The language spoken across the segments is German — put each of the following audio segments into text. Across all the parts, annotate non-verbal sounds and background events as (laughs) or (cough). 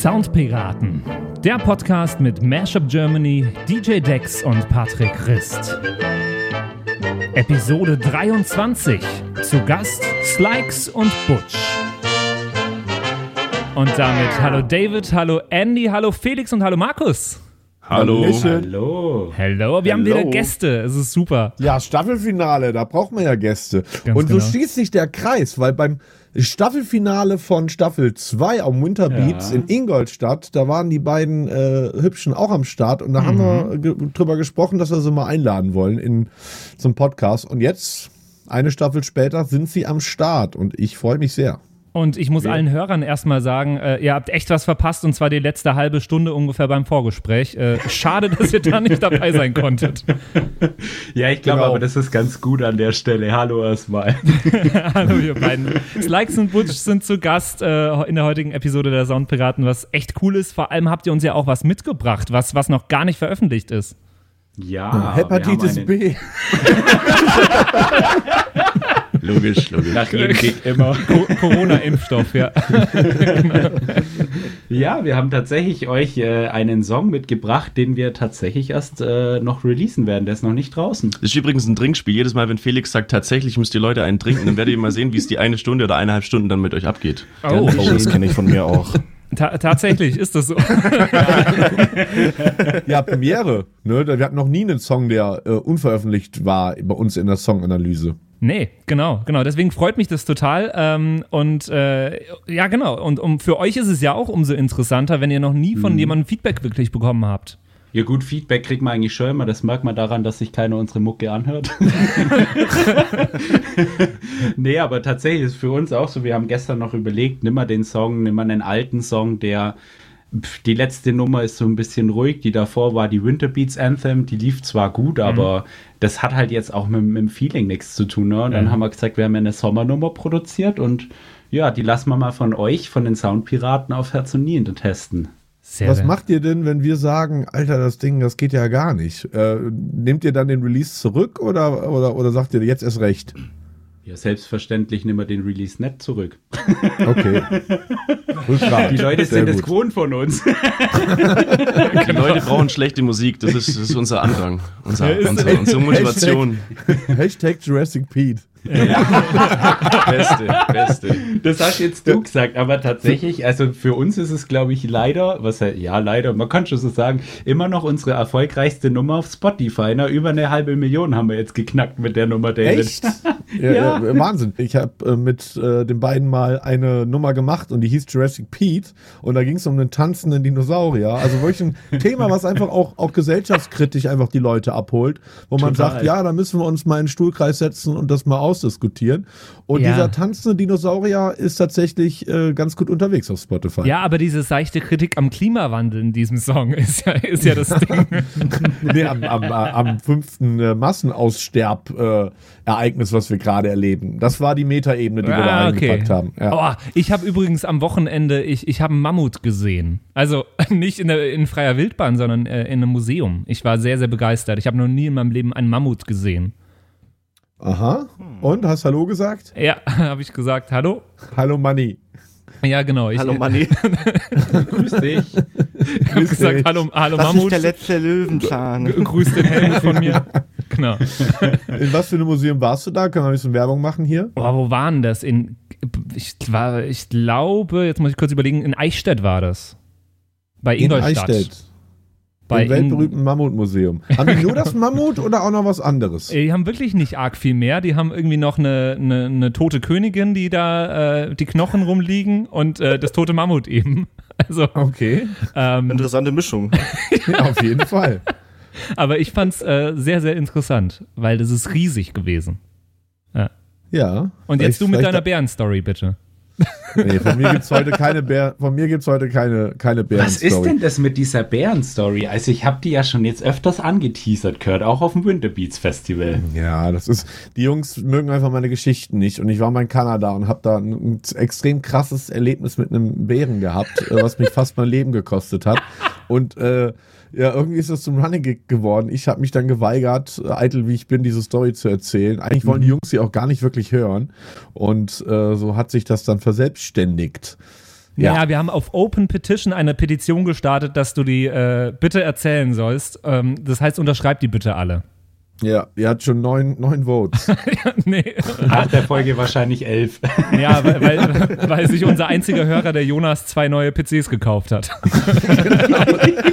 Soundpiraten, der Podcast mit Mashup Germany, DJ Dex und Patrick Christ. Episode 23. Zu Gast Slikes und Butch. Und damit hallo David, hallo Andy, hallo Felix und hallo Markus. Hallo. Hallo. Hallo, wir haben wieder Gäste. Es ist super. Ja, Staffelfinale, da braucht man ja Gäste. Ganz und so genau. schließt sich der Kreis, weil beim Staffelfinale von Staffel 2 am Winterbeats Ja. in Ingolstadt, da waren die beiden äh, Hübschen auch am Start und da haben wir ge drüber gesprochen, dass wir sie mal einladen wollen in zum Podcast. Und jetzt, eine Staffel später, sind sie am Start und ich freue mich sehr. Und ich muss allen Hörern erstmal sagen, äh, ihr habt echt was verpasst und zwar die letzte halbe Stunde ungefähr beim Vorgespräch. Äh, schade, dass ihr da nicht dabei sein konntet. (laughs) Ja, ich glaube Genau. aber, das ist ganz gut an der Stelle. Hallo erstmal. (laughs) Hallo ihr (laughs) beiden. Slikes und Butch sind zu Gast äh, in der heutigen Episode der Soundpiraten, was echt cool ist. Vor allem habt ihr uns ja auch was mitgebracht, was, was noch gar nicht veröffentlicht ist. Ja, Hepatitis wir haben B. Logisch, logisch. Nach jedem Gig immer. Co Corona-Impfstoff, ja. (laughs) Ja, wir haben tatsächlich euch äh, einen Song mitgebracht, den wir tatsächlich erst äh, noch releasen werden. Der ist noch nicht draußen. Das ist übrigens ein Trinkspiel. Jedes Mal, wenn Felix sagt, tatsächlich müsst ihr Leute einen trinken, dann werdet ihr mal sehen, wie es die eine Stunde oder eineinhalb Stunden dann mit euch abgeht. Oh, Oh, das kenne ich von mir auch. ta tatsächlich ist das so. (laughs) Ja, Premiere. Ne? Wir hatten noch nie einen Song, der äh, unveröffentlicht war bei uns in der Songanalyse. Nee, genau, genau. Deswegen freut mich das total. Ähm, und äh, ja, genau. Und um, für euch ist es ja auch umso interessanter, wenn ihr noch nie von jemandem Feedback wirklich bekommen habt. Ja gut, Feedback kriegt man eigentlich schon immer. Das merkt man daran, dass sich keiner unsere Mucke anhört. (laughs) nee, aber tatsächlich ist für uns auch so, wir haben gestern noch überlegt, nimm mal den Song, nimm mal einen alten Song, der die letzte Nummer ist so ein bisschen ruhig, die davor war die Winterbeats Anthem, die lief zwar gut, aber das hat halt jetzt auch mit, mit dem Feeling nichts zu tun. Ne? Und dann haben wir gesagt, wir haben eine Sommernummer produziert und ja, die lassen wir mal von euch, von den Soundpiraten auf Herz und Nieren testen. Sehr, Was macht ihr denn, wenn wir sagen, Alter, das Ding, das geht ja gar nicht? Äh, nehmt ihr dann den Release zurück oder, oder, oder sagt ihr jetzt erst recht? Ja, selbstverständlich nehmen wir den Release nicht zurück. Okay. Die Leute Sehr sind es gut. gewohnt von uns. (laughs) Die Leute brauchen schlechte Musik. Das ist, das ist unser Andrang, unser, unsere, unsere Motivation. Hashtag Jurassic Pete. Beste, beste. Das hast jetzt du gesagt, aber tatsächlich, also für uns ist es, glaube ich, leider, was ja leider, man kann schon so sagen, immer noch unsere erfolgreichste Nummer auf Spotify. Na, über eine halbe Million haben wir jetzt geknackt mit der Nummer, David. Echt? (laughs) Ja, Ja. äh, Wahnsinn. Ich habe äh, mit äh, den beiden mal eine Nummer gemacht und die hieß Jurassic Pete und da ging es um einen tanzenden Dinosaurier. Also wirklich ein (laughs) Thema, was einfach auch, auch gesellschaftskritisch einfach die Leute abholt, wo man Total. sagt, ja, da müssen wir uns mal in den Stuhlkreis setzen und das mal ausdiskutieren. Und Ja. dieser tanzende Dinosaurier ist tatsächlich äh, ganz gut unterwegs auf Spotify. Ja, aber diese seichte Kritik am Klimawandel in diesem Song (laughs) ist ja, ist ja das Ding. (laughs) Nee, am, am, am fünften äh, Massenaussterb-Ereignis, was wir gerade erleben. Das war die Metaebene, die wir da Ah, okay. haben. Ja. Oh, ich habe übrigens am Wochenende, ich, ich habe einen Mammut gesehen. Also (laughs) nicht in, der, in freier Wildbahn, sondern äh, in einem Museum. Ich war sehr, sehr begeistert. Ich habe noch nie in meinem Leben einen Mammut gesehen. Aha. Und, hast Hallo gesagt? Ja, (laughs) habe ich gesagt, hallo? Hallo Manni. Ja, genau. Ich Hallo Manni, (laughs) Grüß dich. habe gesagt, dich. hallo, hallo das ist Mammut. der letzte Löwenzahn. Grüß den Helmut von mir. (laughs) Genau. In was für einem Museum warst du da? Können wir ein bisschen Werbung machen hier? Oh, wo waren das? In, ich, war, ich glaube, jetzt muss ich kurz überlegen, in Eichstätt war das. Bei Ingolstadt. In Eichstätt. Bei Im weltberühmten Mammutmuseum. Haben die nur das Mammut oder auch noch was anderes? Die haben wirklich nicht arg viel mehr. Die haben irgendwie noch eine, eine, eine tote Königin, die da äh, die Knochen rumliegen und äh, das tote Mammut eben. (laughs) Also, Okay. ähm, Interessante Mischung. (laughs) Ja, auf jeden Fall. aber ich fand's äh, sehr, sehr interessant, weil das ist riesig gewesen. Ja. Und jetzt du mit deiner Bärenstory, bitte. Nee, von mir gibt's heute keine Bär, von mir gibt's heute keine, keine Was ist denn das mit dieser Bären-Story? Also ich habe die ja schon jetzt öfters angeteasert gehört, auch auf dem Winterbeats Festival. Ja, das ist, die Jungs mögen einfach meine Geschichten nicht. Und ich war mal in Kanada und habe da ein, ein extrem krasses Erlebnis mit einem Bären gehabt, äh, was mich fast mein Leben gekostet hat. Und äh, ja, irgendwie ist das zum Running Gig geworden. Ich habe mich dann geweigert, äh, eitel wie ich bin, diese Story zu erzählen. Eigentlich wollen die Jungs sie auch gar nicht wirklich hören. Und äh, so hat sich das dann verselbstständigt. Ja. Ja, wir haben auf Open Petition eine Petition gestartet, dass du die äh, bitte erzählen sollst. Ähm, das heißt, unterschreib die bitte alle. Ja, ihr hat schon neun, neun Votes. (laughs) nee. Nach der Folge wahrscheinlich elf. Ja, weil, weil, weil sich unser einziger Hörer, der Jonas, zwei neue PCs gekauft hat.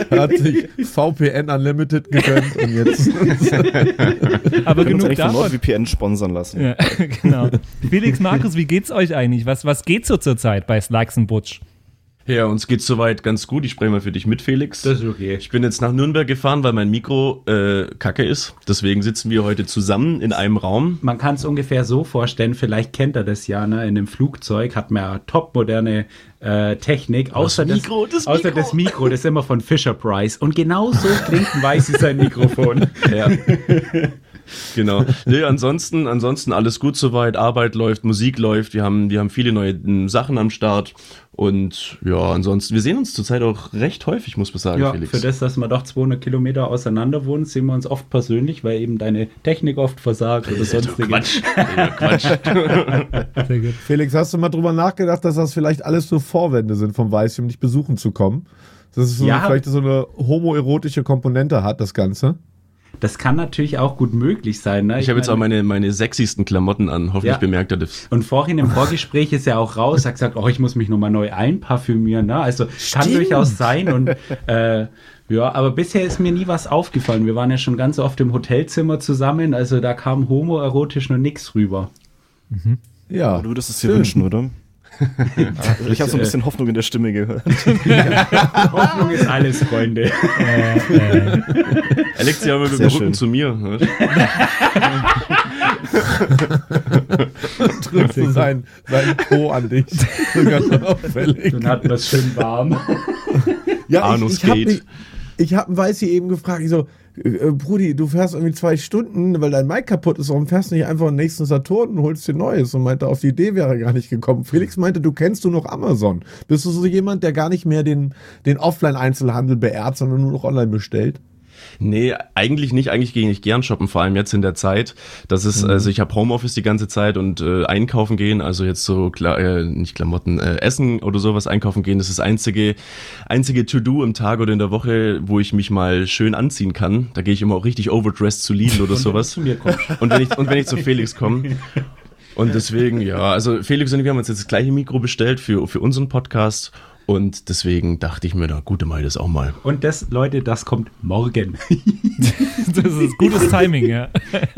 Er (laughs) hat sich VPN Unlimited gegönnt und jetzt. (laughs) Aber Wir genug eigentlich von davon. NordVPN sponsern lassen. Ja, genau. Felix, Markus, wie geht's euch eigentlich? Was, was geht so zurzeit bei Slikes und Butch? Ja, uns geht's soweit ganz gut. Ich spreche mal für dich mit, Felix. Das ist okay. Ich bin jetzt nach Nürnberg gefahren, weil mein Mikro äh, kacke ist. Deswegen sitzen wir heute zusammen in einem Raum. Man kann es ungefähr so vorstellen, vielleicht kennt er das ja, ne? in einem Flugzeug hat man ja topmoderne äh, Technik, außer, Mikro, das, das außer Mikro. das Mikro, das ist immer von Fisher Price. Und genau so klingt ein weißes sein Mikrofon. (laughs) Ja. genau. Nee, ansonsten, ansonsten alles gut soweit. Arbeit läuft, Musik läuft. Wir haben, wir haben viele neue m, Sachen am Start. Und ja, ansonsten, wir sehen uns zurzeit auch recht häufig, muss man sagen, Ja, Felix. für das, dass wir doch 200 Kilometer auseinander wohnen, sehen wir uns oft persönlich, weil eben deine Technik oft versagt oder sonstige. Quatsch. Ja, (laughs) Quatsch. (laughs) Sehr gut. Felix, hast du mal drüber nachgedacht, dass das vielleicht alles nur Vorwände sind vom Weiße, um dich besuchen zu kommen? Dass es so Ja. vielleicht so eine homoerotische Komponente hat, das Ganze. Das kann natürlich auch gut möglich sein. Ne? Ich habe jetzt auch meine, meine sexiesten Klamotten an. Hoffentlich Ja. bemerkt er das. Und vorhin im Vorgespräch ist er auch raus, hat gesagt, oh, ich muss mich nochmal neu einparfümieren. Ne? Also kann Stimmt. durchaus sein. Und äh, ja, aber bisher ist mir nie was aufgefallen. Wir waren ja schon ganz oft im Hotelzimmer zusammen, also da kam homoerotisch noch nichts rüber. Ja. Du würdest es dir wünschen, oder? Also (laughs) ich habe so ein bisschen Hoffnung in der Stimme gehört. (laughs) Hoffnung ist alles, Freunde. (laughs) Alexia, aber mit dem Sehr Rücken zu mir. drückst du sein, sein Po an dich. So ganz auffällig. Dann hatten wir es schön warm. Ja, ich, Anus ich habe geht. Ich hab einen Weißi eben gefragt, ich so, äh, Brudi, du fährst irgendwie zwei Stunden, weil dein Mic kaputt ist, warum fährst du nicht einfach den nächsten Saturn und holst dir Neues? Und meinte, auf die Idee wäre er gar nicht gekommen. Felix meinte, du kennst du noch Amazon. Bist du so jemand, der gar nicht mehr den, den Offline-Einzelhandel beehrt, sondern nur noch online bestellt? Nee, eigentlich nicht. Eigentlich gehe ich gern shoppen, vor allem jetzt in der Zeit. Das ist, also ich habe Homeoffice die ganze Zeit und äh, einkaufen gehen, also jetzt so, Kla äh, nicht Klamotten, äh, Essen oder sowas einkaufen gehen, das ist das einzige, einzige To-Do im Tag oder in der Woche, wo ich mich mal schön anziehen kann. Da gehe ich immer auch richtig overdressed zu Lidl oder sowas. zu mir kommst. Und wenn ich, und wenn ich zu Felix komme. (laughs) Und deswegen, ja, also Felix und ich haben uns jetzt das gleiche Mikro bestellt für, für unseren Podcast. Und deswegen dachte ich mir, da gute mal das auch mal. Und das, Leute, das kommt morgen. (laughs) Das ist gutes Timing, ja.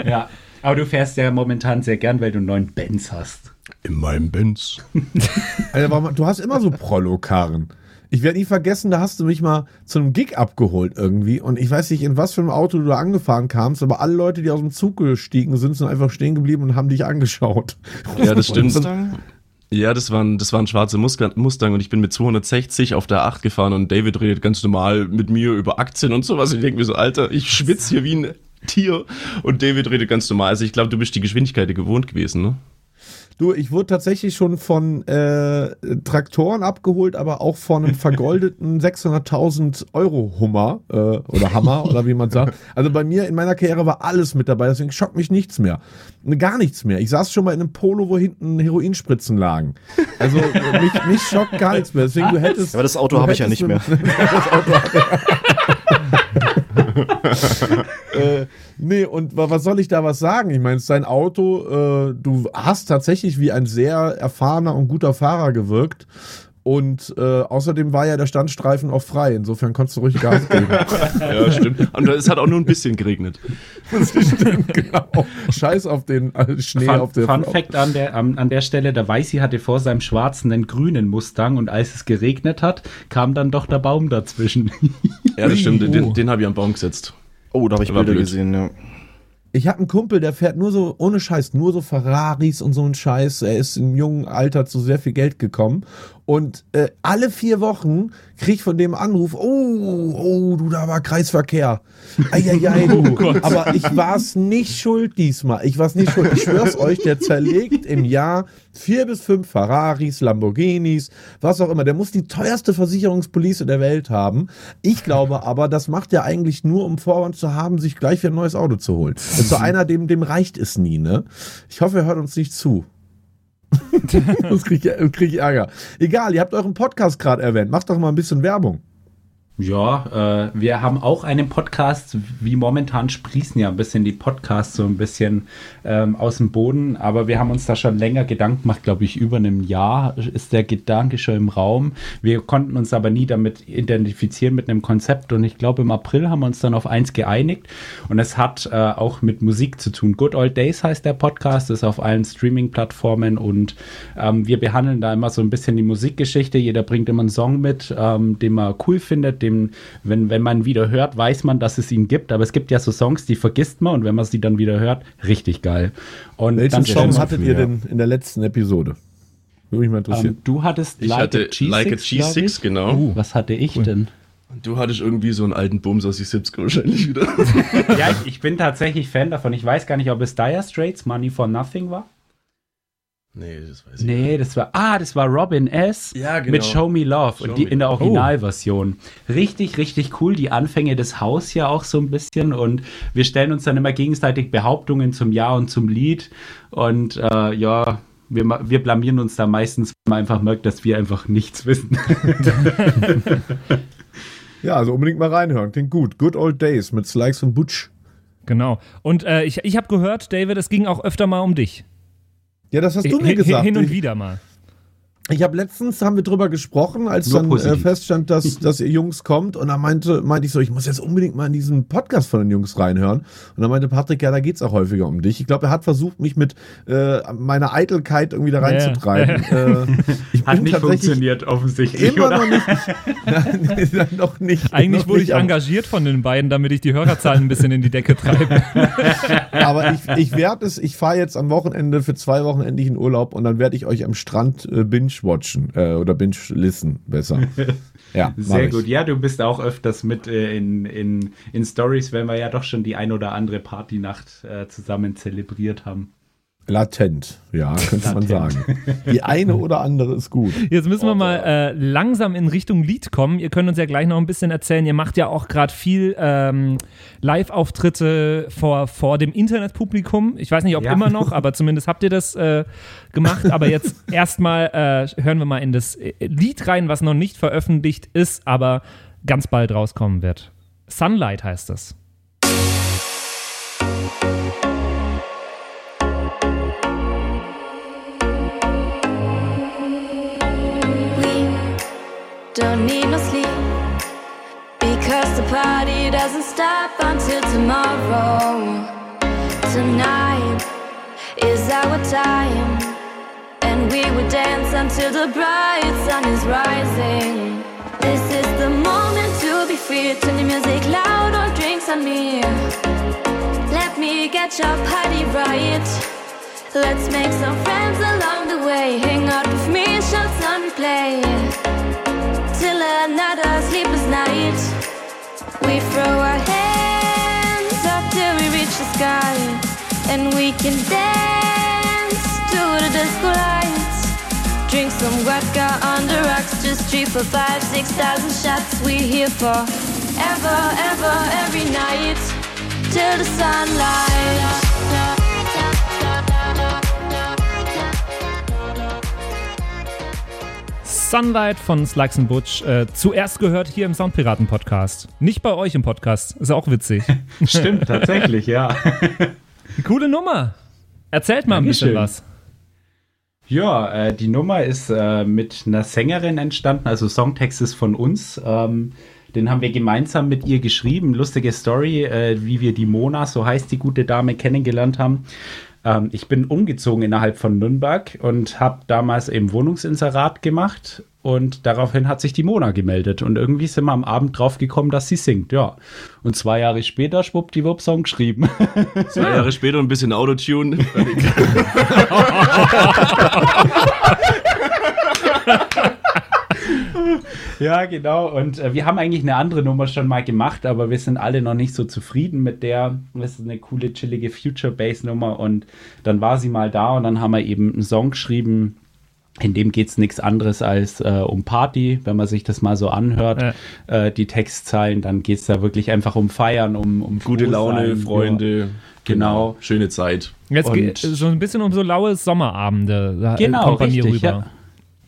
ja. Aber du fährst ja momentan sehr gern, weil du einen neuen Benz hast. In meinem Benz. (laughs) Alter, warum, du hast immer so Prollo-Karren. Ich werde nie vergessen, da hast du mich mal zu einem Gig abgeholt irgendwie und ich weiß nicht, in was für einem Auto du da angefahren kamst, aber alle Leute, die aus dem Zug gestiegen sind, sind einfach stehen geblieben und haben dich angeschaut. Ja, das (laughs) stimmt. Ja, das war ein, das war ein schwarzer Muska- Mustang und ich bin mit 260 auf der 8 gefahren und David redet ganz normal mit mir über Aktien und sowas. Ich denke mir so, Alter, ich schwitze hier wie ein Tier und David redet ganz normal. Also ich glaube, du bist die Geschwindigkeit gewohnt gewesen, ne? Du, ich wurde tatsächlich schon von äh, Traktoren abgeholt, aber auch von einem vergoldeten (laughs) 600.000 Euro Hummer äh, oder Hammer oder wie man sagt. Also bei mir in meiner Karriere war alles mit dabei, deswegen schockt mich nichts mehr. Gar nichts mehr. Ich saß schon mal in einem Polo, wo hinten Heroinspritzen lagen. Also mich, mich schockt gar nichts mehr. Deswegen du hättest. Aber das Auto habe ich ja nicht mehr. (laughs) das Auto (laughs) äh, nee, und wa- was soll ich da was sagen? Ich meine, sein Auto, äh, du hast tatsächlich wie ein sehr erfahrener und guter Fahrer gewirkt. Und äh, außerdem war ja der Standstreifen auch frei. Insofern konntest du ruhig Gas geben. (laughs) Ja, stimmt. Und es hat auch nur ein bisschen geregnet. (laughs) das stimmt, genau. Scheiß auf den äh, Schnee Fun, auf der Fun Fact an der, an, an der Stelle, der Weißi hatte vor seinem schwarzen einen grünen Mustang und als es geregnet hat, kam dann doch der Baum dazwischen. Ja, das stimmt. Den, den habe ich am Baum gesetzt. Oh, da habe ich Bilder blöd. gesehen, ja. Ich habe einen Kumpel, der fährt nur so, ohne Scheiß, nur so Ferraris und so ein Scheiß. Er ist im jungen Alter zu sehr viel Geld gekommen. Und äh, alle vier Wochen krieg ich von dem Anruf, oh, oh, du, da war Kreisverkehr. Eieiei, du. (laughs) Aber ich war's nicht schuld diesmal. Ich war's nicht schuld. Ich schwör's euch, der zerlegt im Jahr vier bis fünf Ferraris, Lamborghinis, was auch immer. Der muss die teuerste Versicherungspolice der Welt haben. Ich glaube (laughs) aber, das macht er eigentlich nur, um Vorwand zu haben, sich gleich wieder ein neues Auto zu holen. Ist so einer, dem, dem reicht es nie, ne? Ich hoffe, er hört uns nicht zu. (laughs) (laughs) das krieg ich, krieg ich Ärger. Egal, ihr habt euren Podcast gerade erwähnt. Macht doch mal ein bisschen Werbung. Ja, äh, wir haben auch einen Podcast, wie momentan sprießen ja ein bisschen die Podcasts so ein bisschen ähm, aus dem Boden, aber wir haben uns da schon länger Gedanken gemacht, glaube ich, über einem Jahr ist der Gedanke schon im Raum. Wir konnten uns aber nie damit identifizieren mit einem Konzept und ich glaube, im April haben wir uns dann auf eins geeinigt und es hat äh, auch mit Musik zu tun. Good Old Days heißt der Podcast, ist auf allen Streaming-Plattformen und ähm, wir behandeln da immer so ein bisschen die Musikgeschichte. Jeder bringt immer einen Song mit, ähm, den man cool findet, den dem, wenn, wenn man wieder hört, weiß man, dass es ihn gibt. Aber es gibt ja so Songs, die vergisst man und wenn man sie dann wieder hört, richtig geil. Und Welchen Song hattet ihr denn in der letzten Episode? Würde mich mal interessieren. Um, ähm, du hattest ich like hatte a G6, like a G6 genau. Uh, was hatte ich cool. denn? Du hattest irgendwie so einen alten Bums aus die 70 wahrscheinlich wieder. (laughs) ja, ich, ich, bin tatsächlich Fan davon. Ich weiß gar nicht, ob es Dire Straits Money for Nothing war. Nee, das weiß ich nee, nicht. das war, ah, das war Robin S. Ja, genau. Mit Show Me Love Show und die in der Originalversion. Oh. Richtig, richtig cool. Die Anfänge des Haus ja auch so ein bisschen und wir stellen uns dann immer gegenseitig Behauptungen zum Ja und zum Lied und äh, ja, wir, wir blamieren uns da meistens, wenn man einfach merkt, dass wir einfach nichts wissen. (laughs) ja, also unbedingt mal reinhören. Klingt gut. Good Old Days mit Slikes und Butch. Genau. Und äh, ich, ich habe gehört, David, es ging auch öfter mal um dich. Ja, das hast du mir gesagt. Hin und wieder mal. Ich habe letztens haben wir drüber gesprochen, als Nur dann äh, feststand, dass, (laughs) dass ihr Jungs kommt und dann meinte, meinte ich so, ich muss jetzt unbedingt mal in diesen Podcast von den Jungs reinhören. Und dann meinte Patrick, ja, da geht's auch häufiger um dich. Ich glaube, er hat versucht, mich mit äh, meiner Eitelkeit irgendwie da reinzutreiben. Ja. Äh, (laughs) hat nicht funktioniert, offensichtlich. Immer oder? noch nicht. (laughs) Nein, noch nicht. Eigentlich noch wurde nicht, ich engagiert von den beiden, damit ich die Hörerzahlen ein bisschen in die Decke treibe. aber ich, ich werde es, ich fahre jetzt am Wochenende für zwei Wochen endlich in Urlaub und dann werde ich euch am Strand äh, binge binge-watchen äh, oder binge-listen besser. (laughs) Ja, Sehr gut. Ja, du bist auch öfters mit äh, in, in, in Stories, wenn wir ja doch schon die ein oder andere Partynacht äh, zusammen zelebriert haben. Latent, ja, könnte man sagen. Die eine oder andere ist gut. Jetzt müssen wir mal äh, langsam in Richtung Lied kommen. Ihr könnt uns ja gleich noch ein bisschen erzählen. Ihr macht ja auch gerade viel ähm, Live-Auftritte vor, vor dem Internetpublikum. Ich weiß nicht, ob ja. immer noch, aber zumindest habt ihr das äh, gemacht. Aber jetzt (laughs) erstmal äh, hören wir mal in das äh, Lied rein, was noch nicht veröffentlicht ist, aber ganz bald rauskommen wird. Sunlight heißt das. Don't need no sleep because the party doesn't stop until tomorrow. Tonight is our time, and we will dance until the bright sun is rising. This is the moment to be free. Turn the music loud or drinks on me. Let me get your party right. Let's make some friends along the way. Hang out with me, shots on replay till another sleepless night. We throw our hands up till we reach the sky, and we can dance to the disco lights. Drink some vodka on the rocks, just three for five, six thousand shots. We here for ever, ever, every night till the sunlight. Sunlight von Slugs Butch. Äh, zuerst gehört hier im Soundpiraten-Podcast. Nicht bei euch im Podcast. Ist auch witzig. (laughs) Stimmt, tatsächlich, ja. (laughs) Coole Nummer. Erzählt mal Dankeschön. ein bisschen was. Ja, äh, die Nummer ist äh, mit einer Sängerin entstanden, also Songtext ist von uns. Ähm, den haben wir gemeinsam mit ihr geschrieben. Lustige Story, äh, wie wir die Mona, so heißt die gute Dame, kennengelernt haben. Ähm, ich bin umgezogen innerhalb von Nürnberg und habe damals eben Wohnungsinserat gemacht und daraufhin hat sich die Mona gemeldet und irgendwie sind wir am Abend drauf gekommen, dass sie singt, ja. Und zwei Jahre später schwuppdiwupp Song geschrieben. Zwei Jahre später ein bisschen Autotune. (laughs) (laughs) (laughs) ja, genau. Und äh, wir haben eigentlich eine andere Nummer schon mal gemacht, aber wir sind alle noch nicht so zufrieden mit der. Das ist eine coole, chillige Future Bass Nummer. Und dann war sie mal da und dann haben wir eben einen Song geschrieben, In dem geht es nichts anderes als äh, um Party, wenn man sich das mal so anhört, ja. äh, die Textzeilen, dann geht es da wirklich einfach um Feiern, um, um gute Laune, Freunde. Ja. Genau. Schöne Zeit. Jetzt geht so ein bisschen um so laue Sommerabende. Da genau, kommt bei richtig, mir rüber. Ja.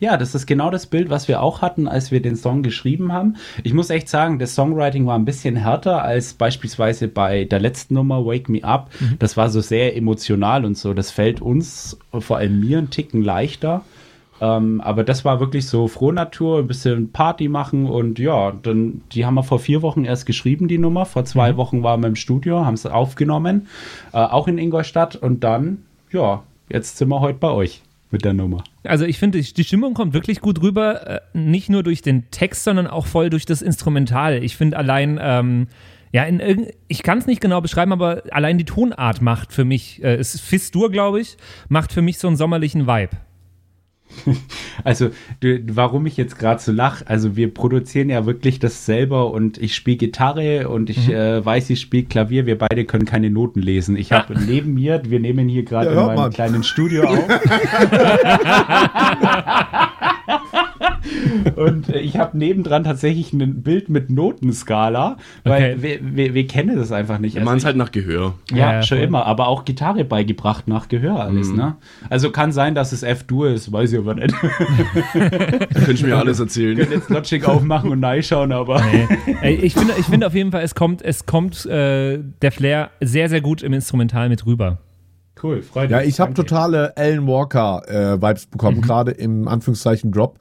Ja, das ist genau das Bild, was wir auch hatten, als wir den Song geschrieben haben. Ich muss echt sagen, das Songwriting war ein bisschen härter als beispielsweise bei der letzten Nummer Wake Me Up. Mhm. Das war so sehr emotional und so. Das fällt uns, vor allem mir, einen Ticken leichter. Ähm, aber das war wirklich so Frohnatur, ein bisschen Party machen und ja, dann, die haben wir vor vier Wochen erst geschrieben, die Nummer. Vor zwei mhm. Wochen waren wir im Studio, haben es aufgenommen, äh, auch in Ingolstadt und dann, ja, jetzt sind wir heute bei euch mit der Nummer. Also ich finde, die Stimmung kommt wirklich gut rüber, äh, nicht nur durch den Text, sondern auch voll durch das Instrumental. Ich finde allein, ähm, ja, in, ich kann es nicht genau beschreiben, aber allein die Tonart macht für mich, äh, es ist Fistur, glaube ich, macht für mich so einen sommerlichen Vibe. (laughs) Also, du, warum ich jetzt gerade so lache, also wir produzieren ja wirklich das selber und ich spiele Gitarre und ich mhm. äh, weiß, ich spiele Klavier, wir beide können keine Noten lesen. Ich habe neben mir, wir nehmen hier gerade ja, in meinem Mann. kleinen Studio (laughs) auf. (laughs) und äh, ich habe nebendran tatsächlich ein Bild mit Notenskala, weil okay. wir, wir, wir, kennen das einfach nicht. Wir also machen es halt nach Gehör. Ja, ja schon voll. immer, aber auch Gitarre beigebracht nach Gehör alles. Mhm. Ne? Also kann sein, dass es F-Dur ist, weiß ich aber nicht. (laughs) Könnte ich mir alles erzählen. Ich könnte jetzt Logic aufmachen und reinschauen, aber. Nee. Ey, ich finde ich find auf jeden Fall, es kommt, es kommt äh, der Flair sehr, sehr gut im Instrumental mit rüber. Cool, freut mich. Ja, ich habe totale Alan Walker äh, Vibes bekommen, mhm. gerade im Anführungszeichen Drop.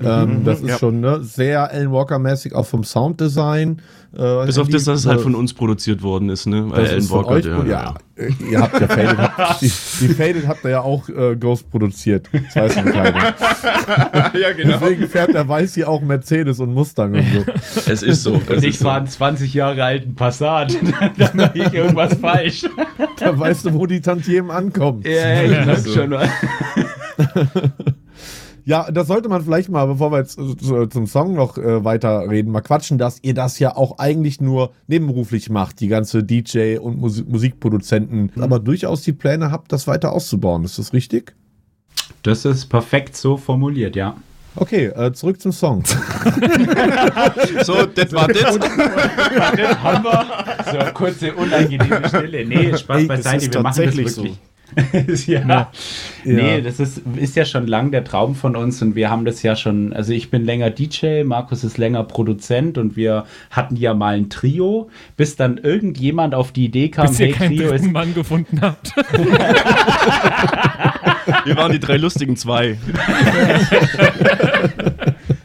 Ähm, mhm, das ist ja. schon ne, sehr Alan Walker-mäßig, auch vom Sounddesign. Äh, Bis auf das, dass es halt von uns produziert worden ist, ne? Weil Alan Walker, euch, ja, ja. Ja. Ihr habt ja Faded, habt, die, die, Faded habt ihr ja auch äh, Ghost produziert. Das weiß man keiner. (laughs) ja, genau. Deswegen fährt der Weiß hier auch Mercedes und Mustang und so. Es ist so. Und ich war einen 20 Jahre alten Passat. (laughs) da mache ich irgendwas falsch. Da weißt du, wo die Tantiemen ankommen. Ja, ich merke so. schon mal. (laughs) Ja, das sollte man vielleicht mal, bevor wir jetzt äh, zum Song noch äh, weiter reden, mal quatschen, dass ihr das ja auch eigentlich nur nebenberuflich macht, die ganze DJ- und Mus Musikproduzenten, mhm. aber durchaus die Pläne habt, das weiter auszubauen. Ist das richtig? Das ist perfekt so formuliert, ja. Okay, äh, zurück zum Song. so, das war das. das haben wir. So, kurze unangenehme Stille. Nee, Spaß Ey, beiseite, wir machen das wirklich. So. (laughs) ja. ja. Nee, das ist, ist ja schon lang der Traum von uns und wir haben das ja schon, also ich bin länger DJ, Markus ist länger Produzent und wir hatten ja mal ein Trio, bis dann irgendjemand auf die Idee kam, bis hey, ihr keinen Trio ist. Mann gefunden habt. (laughs) wir waren die drei lustigen zwei. (laughs)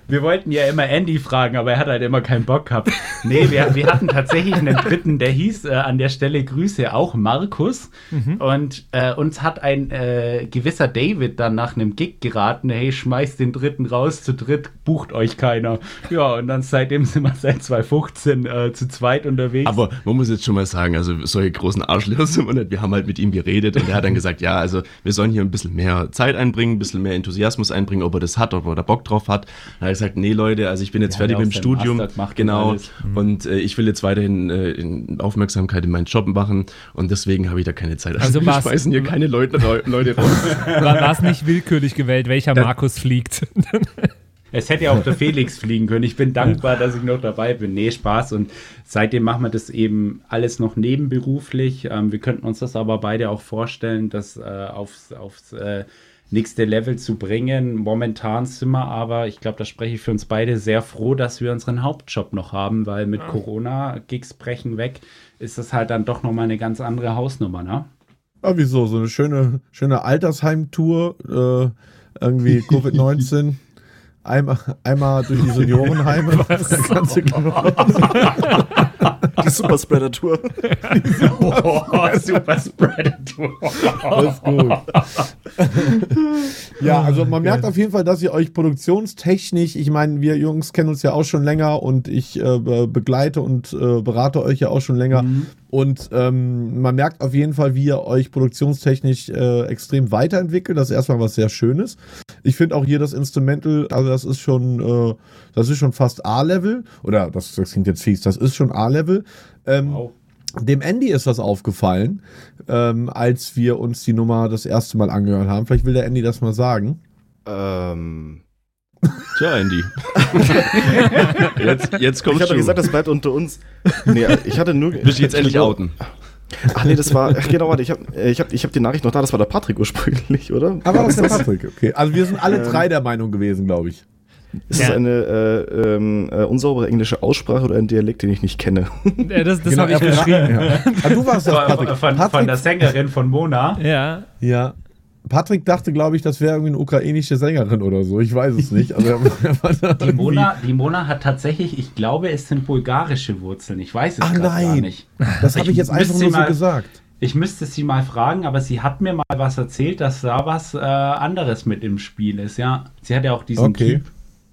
Wir wollten ja immer Andy fragen, aber er hat halt immer keinen Bock gehabt. Nee, wir, wir hatten tatsächlich einen dritten, der hieß äh, an der Stelle Grüße auch Markus. Mhm. Und äh, uns hat ein äh, gewisser David dann nach einem Gig geraten, hey, schmeißt den dritten raus, zu dritt bucht euch keiner. Ja, und dann seitdem sind wir seit 2015 äh, zu zweit unterwegs. Aber man muss jetzt schon mal sagen, also solche großen Arschlöcher sind wir nicht. Wir haben halt mit ihm geredet und er hat dann gesagt, ja, also wir sollen hier ein bisschen mehr Zeit einbringen, ein bisschen mehr Enthusiasmus einbringen, ob er das hat, ob er da Bock drauf hat. Dann gesagt, nee Leute, also ich bin jetzt ja, fertig mit dem Studium. Genau. Und, mhm. und äh, ich will jetzt weiterhin äh, in Aufmerksamkeit in meinen Job machen und deswegen habe ich da keine Zeit. Also, also (laughs) wir schmeißen hier keine Leute, Leute raus. (laughs) War es nicht willkürlich gewählt, welcher das, Markus fliegt? (laughs) Es hätte ja auch der Felix fliegen können. Ich bin dankbar, dass ich noch dabei bin. Nee, Spaß. Und seitdem machen wir das eben alles noch nebenberuflich. Ähm, wir könnten uns das aber beide auch vorstellen, das äh, aufs, aufs äh, nächste Level zu bringen. Momentan sind wir aber, ich glaube, da spreche ich für uns beide, sehr froh, dass wir unseren Hauptjob noch haben, weil mit ja. Corona, Gigs brechen weg, ist das halt dann doch nochmal eine ganz andere Hausnummer, ne? Ja, wieso? So eine schöne, schöne Altersheimtour, äh, irgendwie Covid-19. (laughs) einmal, einmal durch die Seniorenheime. Was? (laughs) Der ganze (laughs) Die Super Spreader Tour. (laughs) Super Spreader Tour. Das ist gut. ja, also man merkt auf jeden Fall, dass ihr euch produktionstechnisch, ich meine, wir Jungs kennen uns ja auch schon länger und ich äh, begleite und äh, berate euch ja auch schon länger. Mhm. Und ähm, man merkt auf jeden Fall, wie ihr euch produktionstechnisch äh, extrem weiterentwickelt. Das ist erstmal was sehr Schönes. Ich finde auch hier das Instrumental, also das ist schon, äh, das ist schon fast A-Level. Oder das, das klingt jetzt fies, das ist schon A-Level. Ähm, wow. Dem Andy ist das aufgefallen, ähm, als wir uns die Nummer das erste Mal angehört haben. Vielleicht will der Andy das mal sagen. Ähm, Tja, Andy. (laughs) jetzt, jetzt ich kommst hatte du. gesagt, das bleibt unter uns. Nee, ich hatte nur. Willst du jetzt endlich outen? Ach nee, das war. Ach, genau, warte, ich habe ich hab, ich hab die Nachricht noch da, das war der Patrick ursprünglich, oder? Aber das ist der Patrick, (laughs) okay. Also wir sind alle drei der Meinung gewesen, glaube ich. Ist das Ja. eine äh, ähm, äh, unsaubere englische Aussprache oder ein Dialekt, den ich nicht kenne? (laughs) Äh, das das Genau, habe ich geschrieben. Ja. Ah, du warst das, Von, Patrick. von, von Patrick, der Sängerin von Mona. Ja. ja. Patrick dachte, glaube ich, das wäre irgendwie eine ukrainische Sängerin oder so. Ich weiß es nicht. Also, (laughs) Die Mona, die Mona hat tatsächlich, ich glaube, es sind bulgarische Wurzeln. Ich weiß es Ach grad gar nein. nicht. (laughs) Das habe ich jetzt einfach nur so mal- gesagt. Ich müsste sie mal fragen, aber sie hat mir mal was erzählt, dass da was äh, anderes mit im Spiel ist. Ja, sie hat ja auch diesen Okay. Typ.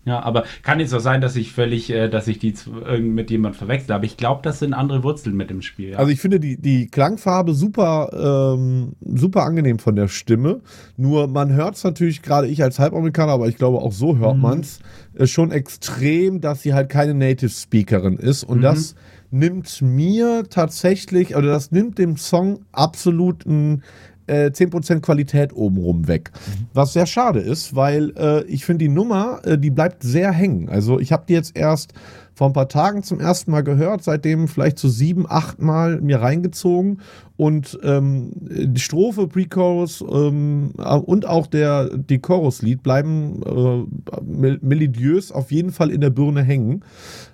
Ja, aber kann jetzt so sein, dass ich völlig, äh, dass ich die mit jemand verwechsel. Aber ich glaube, das sind andere Wurzeln mit im Spiel. Ja. Also ich finde die, die Klangfarbe super, ähm, super angenehm von der Stimme. Nur man hört es natürlich, gerade ich als Halbamerikaner, aber ich glaube auch so hört man es, äh, schon extrem, dass sie halt keine Native Speakerin ist. Und das nimmt mir tatsächlich, oder das nimmt dem Song absolut ein äh, 10% Qualität obenrum weg. Was sehr schade ist, weil äh, ich finde die Nummer, äh, die bleibt sehr hängen. Also ich habe die jetzt erst vor ein paar Tagen zum ersten Mal gehört, seitdem vielleicht so sieben, acht Mal mir reingezogen und ähm, die Strophe, Pre-Chorus ähm, äh, und auch der, die Choruslied bleiben äh, mel- melodiös auf jeden Fall in der Birne hängen.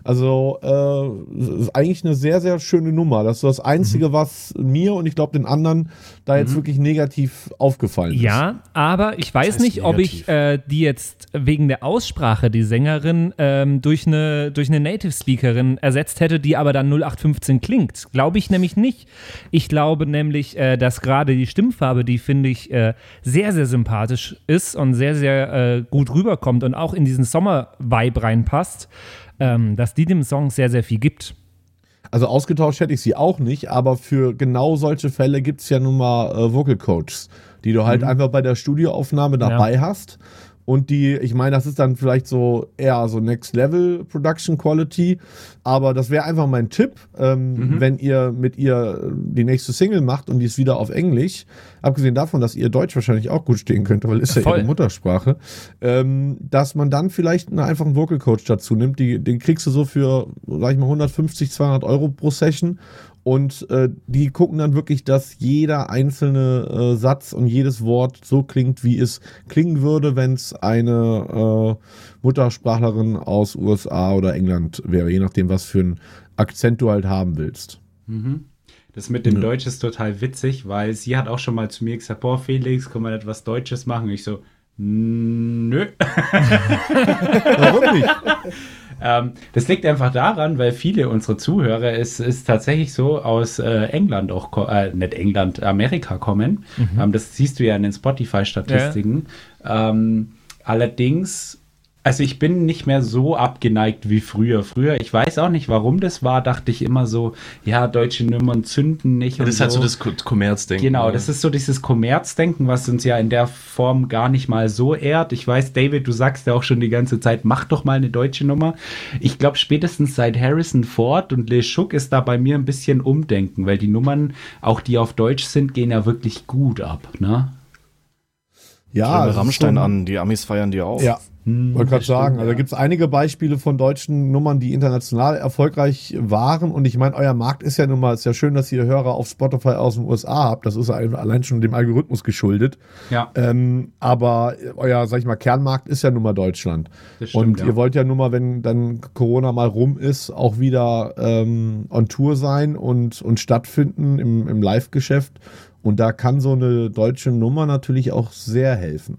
Also äh, eigentlich eine sehr, sehr schöne Nummer. Das ist das Einzige, was mir und ich glaube den anderen da jetzt wirklich negativ aufgefallen ist. Ja, aber ich weiß heißt nicht, ob ich negativ? äh, die jetzt wegen der Aussprache, die Sängerin, ähm, durch eine, durch eine Native Speakerin ersetzt hätte, die aber dann 0815 klingt. Glaube ich nämlich nicht. Ich glaube nämlich, äh, dass gerade die Stimmfarbe, die finde ich äh, sehr, sehr sympathisch ist und sehr, sehr äh, gut rüberkommt und auch in diesen Sommer-Vibe reinpasst, ähm, dass die dem Song sehr, sehr viel gibt. Also ausgetauscht hätte ich sie auch nicht, aber für genau solche Fälle gibt es ja nun mal äh, Vocal Coaches, die du halt einfach bei der Studioaufnahme dabei hast. Und die, ich meine, das ist dann vielleicht so eher so Next Level Production Quality, aber das wäre einfach mein Tipp, ähm, wenn ihr mit ihr äh, die nächste Single macht und die ist wieder auf Englisch, abgesehen davon, dass ihr Deutsch wahrscheinlich auch gut stehen könnte, weil ist ja Voll. ihre Muttersprache, ähm, dass man dann vielleicht einen einfachen Vocal Coach dazu nimmt, die, den kriegst du so für, sag ich mal, 150, 200 Euro pro Session und äh, die gucken dann wirklich, dass jeder einzelne äh, Satz und jedes Wort so klingt, wie es klingen würde, wenn es eine äh, Muttersprachlerin aus USA oder England wäre, je nachdem, was für einen Akzent du halt haben willst. Das mit dem Deutsch ist total witzig, weil sie hat auch schon mal zu mir gesagt, boah, Felix, kann man etwas Deutsches machen? Ich so, nö. (laughs) Warum nicht? (laughs) Ähm, das liegt einfach daran, weil viele unserer Zuhörer es ist tatsächlich so aus äh, England auch, äh, nicht England, Amerika kommen. Ähm, das siehst du ja in den Spotify-Statistiken. Ähm, allerdings, also ich bin nicht mehr so abgeneigt wie früher. Früher, ich weiß auch nicht, warum das war, dachte ich immer so, ja, deutsche Nummern zünden nicht. Das und ist halt so das Ko- Kommerzdenken. Genau, ne? das ist so dieses Kommerzdenken, was uns ja in der Form gar nicht mal so ehrt. Ich weiß, David, du sagst ja auch schon die ganze Zeit, mach doch mal eine deutsche Nummer. Ich glaube, spätestens seit Harrison Ford und Le Schuck ist da bei mir ein bisschen Umdenken, weil die Nummern, auch die auf Deutsch sind, gehen ja wirklich gut ab, ne? Ja, Rammstein schon- an, die Amis feiern die auch. Ja, wollte gerade sagen. Also da ja. gibt es einige Beispiele von deutschen Nummern, die international erfolgreich waren. Und ich meine, euer Markt ist ja nun mal, ist ja schön, dass ihr Hörer auf Spotify aus den USA habt. Das ist allein schon dem Algorithmus geschuldet. Ja. Ähm, aber euer, sag ich mal, Kernmarkt ist ja nun mal Deutschland. Das stimmt, Und ja. ihr wollt ja nun mal, wenn dann Corona mal rum ist, auch wieder ähm, on Tour sein und, und stattfinden im, im Live-Geschäft. Und da kann so eine deutsche Nummer natürlich auch sehr helfen.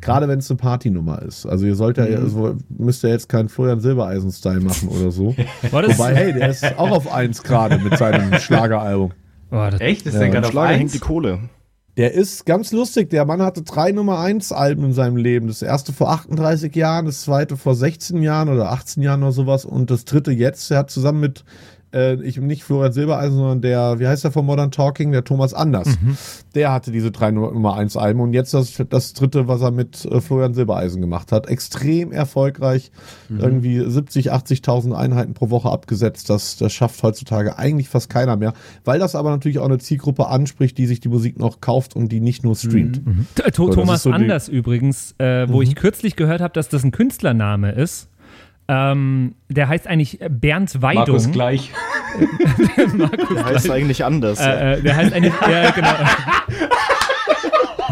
Gerade wenn es eine Partynummer ist. Also ihr sollt ja, Mhm. also müsst ihr jetzt keinen Florian Silbereisen-Style machen oder so. (laughs) War das, Wobei, hey, der ist auch auf eins gerade mit seinem (laughs) Schlageralbum. oh, das, Echt? Ist Ja, der gerade auf Schlager hängt eins? die Kohle. Der ist ganz lustig. Der Mann hatte drei Nummer 1 Alben in seinem Leben. Das erste vor 38 Jahren, das zweite vor 16 Jahren oder 18 Jahren oder sowas und das dritte jetzt. Er hat zusammen mit äh, ich nicht Florian Silbereisen, sondern der, wie heißt der von Modern Talking, der Thomas Anders. Der hatte diese drei Nummer 1 Alben und jetzt das, das dritte, was er mit äh, Florian Silbereisen gemacht hat. Extrem erfolgreich, irgendwie 70, 80.000 Einheiten pro Woche abgesetzt. Das, das schafft heutzutage eigentlich fast keiner mehr, weil das aber natürlich auch eine Zielgruppe anspricht, die sich die Musik noch kauft und die nicht nur streamt. T- To- das Thomas so Anders übrigens, äh, wo ich kürzlich gehört habe, dass das ein Künstlername ist. Ähm, der heißt eigentlich Bernd Weidung. Markus gleich. (laughs) Der heißt eigentlich anders. Äh, äh, der heißt eigentlich, ja, genau.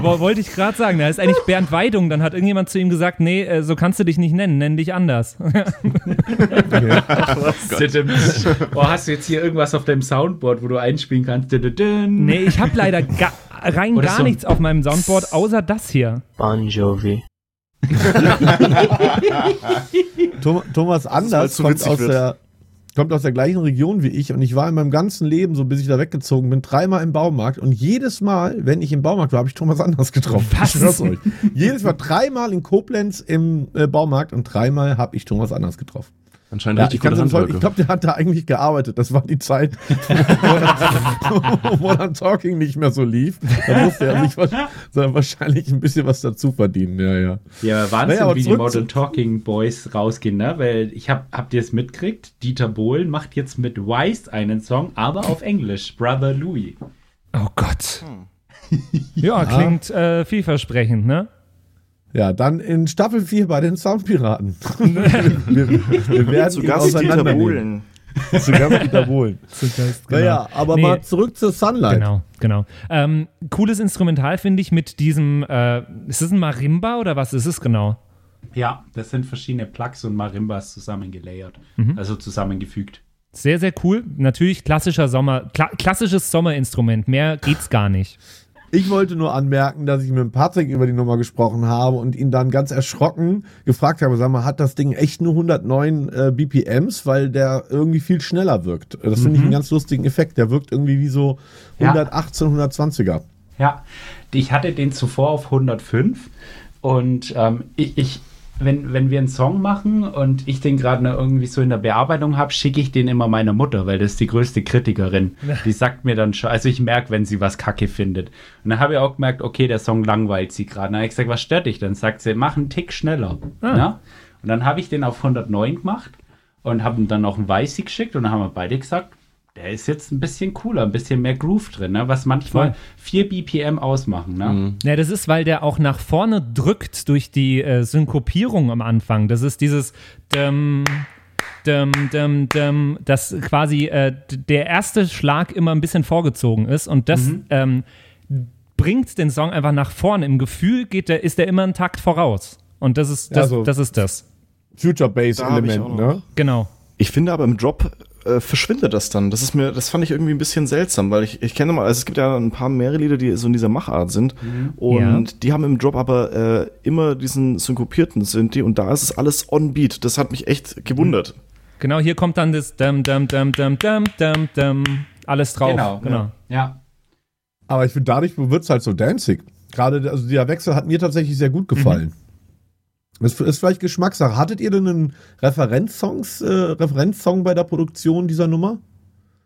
Wo- Wollte ich gerade sagen, der heißt eigentlich Bernd Weidung. Dann hat irgendjemand zu ihm gesagt, nee, äh, so kannst du dich nicht nennen, nenn dich anders. (laughs) oh, hast du jetzt hier irgendwas auf deinem Soundboard, wo du einspielen kannst? Nee, ich habe leider ga, rein Oder gar so nichts auf meinem Soundboard, außer das hier. Bon Jovi. (laughs) Thom- Thomas Anders kommt aus, wird. der, kommt aus der gleichen Region wie ich und ich war in meinem ganzen Leben, so bis ich da weggezogen bin, dreimal im Baumarkt und jedes Mal, wenn ich im Baumarkt war, habe ich Thomas Anders getroffen. Was? Ich schwör's euch. jedes Mal dreimal in Koblenz im äh, Baumarkt und dreimal habe ich Thomas Anders getroffen. Anscheinend Ja, richtig ich voll- Handwerker. ich glaube, der hat da eigentlich gearbeitet. Das war die Zeit, (laughs) wo Modern, wo Modern Talking nicht mehr so lief. Da musste er sich wahrscheinlich ein bisschen was dazu verdienen. Ja, ja. Ja, Wahnsinn, Naja, wie die Modern Talking Boys rausgehen, ne? Weil ich hab, habt ihr es mitgekriegt? Dieter Bohlen macht jetzt mit Wise einen Song, aber auf Englisch. Brother Louis. Oh Gott. Ja, klingt äh, vielversprechend, ne? Ja, dann in Staffel 4 bei den Soundpiraten. (laughs) wir, wir werden Zu Gast (laughs) Dieter. Bohlen. (laughs) Zu Gast Dieter Bohlen. Naja, aber Nee. mal zurück zur Sunlight. Genau, genau. Ähm, cooles Instrumental finde ich mit diesem, äh, ist das ein Marimba oder was ist es genau? Ja, das sind verschiedene Plugs und Marimbas zusammengelayert. Mhm. Also zusammengefügt. Sehr, sehr cool. Natürlich klassischer Sommer, kla klassisches Sommerinstrument. Mehr geht's gar nicht. Ich wollte nur anmerken, dass ich mit Patrick über die Nummer gesprochen habe und ihn dann ganz erschrocken gefragt habe, sag mal, hat das Ding echt nur 109 äh, BPMs, weil der irgendwie viel schneller wirkt. Das finde ich einen ganz lustigen Effekt. Der wirkt irgendwie wie so Ja. 118, 120er. Ja, ich hatte den zuvor auf 105 und ähm, ich, ich wenn, wenn wir einen Song machen und ich den gerade noch irgendwie so in der Bearbeitung habe, schicke ich den immer meiner Mutter, weil das ist die größte Kritikerin. Die sagt mir dann schon, also ich merke, wenn sie was kacke findet. Und dann habe ich auch gemerkt, okay, der Song langweilt sie gerade. Dann habe ich gesagt, was stört dich? Dann sagt sie, mach einen Tick schneller. Ja? Und dann habe ich den auf 109 gemacht und habe ihm dann noch einen Weißi geschickt und dann haben wir beide gesagt, der ist jetzt ein bisschen cooler, ein bisschen mehr Groove drin, ne? was manchmal Voll. 4 BPM ausmachen. Ne? Ja, das ist, weil der auch nach vorne drückt durch die äh, Synkopierung am Anfang. Das ist dieses dum, dum, dum, dum, dass quasi äh, der erste Schlag immer ein bisschen vorgezogen ist und das ähm, bringt den Song einfach nach vorne. Im Gefühl geht der, ist der immer einen Takt voraus. Und das ist das, Ja, so- das, ist das. Future Bass Element, ne? Genau. Ich finde aber im Drop äh, verschwindet das dann. Das ist mir, das fand ich irgendwie ein bisschen seltsam, weil ich, ich kenne mal, also es gibt ja ein paar mehrere Lieder, die so in dieser Machart sind. Und Ja. die haben im Drop aber äh, immer diesen synkopierten Synthi und da ist es alles on beat. Das hat mich echt gewundert. Genau, hier kommt dann das dum, dum, dum, dum, dum, dum, dum, alles drauf. Genau. genau. Ja. Aber ich finde, dadurch wird es halt so danzig. Gerade, also der Wechsel hat mir tatsächlich sehr gut gefallen. Das ist vielleicht Geschmackssache. Hattet ihr denn einen Referenzsongs, äh, Referenzsong bei der Produktion dieser Nummer?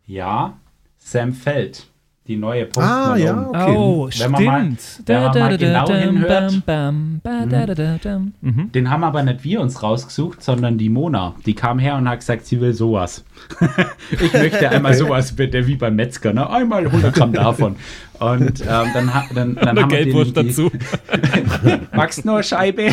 Ja, Sam Feld, die neue Post Ah, Malone. ja, okay. Oh, Wenn man mal- stimmt. wenn man mal genau hinhört. Den haben aber nicht wir uns rausgesucht, sondern die Mona. Die kam her und hat gesagt, sie will sowas. (laughs) ich möchte einmal sowas bitte, wie beim Metzger, ne? Einmal 100 Gramm davon. Und ähm, dann, ha- dann, dann haben wir den, Geldwurst die, dazu. (laughs) Magst nur Scheibe? (laughs)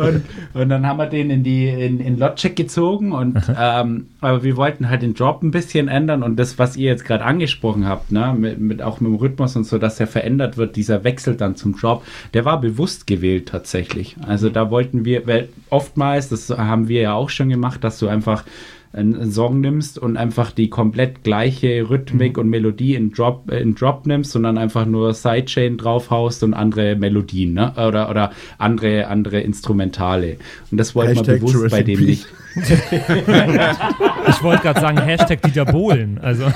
und, und dann haben wir den in die in, in Logic gezogen und ähm, aber wir wollten halt den Drop ein bisschen ändern und das, was ihr jetzt gerade angesprochen habt, ne, mit, mit auch mit dem Rhythmus und so, dass der verändert wird, dieser Wechsel dann zum Drop, der war bewusst gewählt tatsächlich. Also da wollten wir, weil oftmals, das haben wir ja auch schon gemacht, dass du einfach einen Song nimmst und einfach die komplett gleiche Rhythmik und Melodie in Drop, äh, in Drop nimmst und dann einfach nur Sidechain draufhaust und andere Melodien, ne? Oder, oder andere, andere Instrumentale. Und das wir Hashtag bewusst bei dem nicht. (laughs) Ich wollte gerade sagen, Hashtag Dieter Bohlen. Also, (laughs)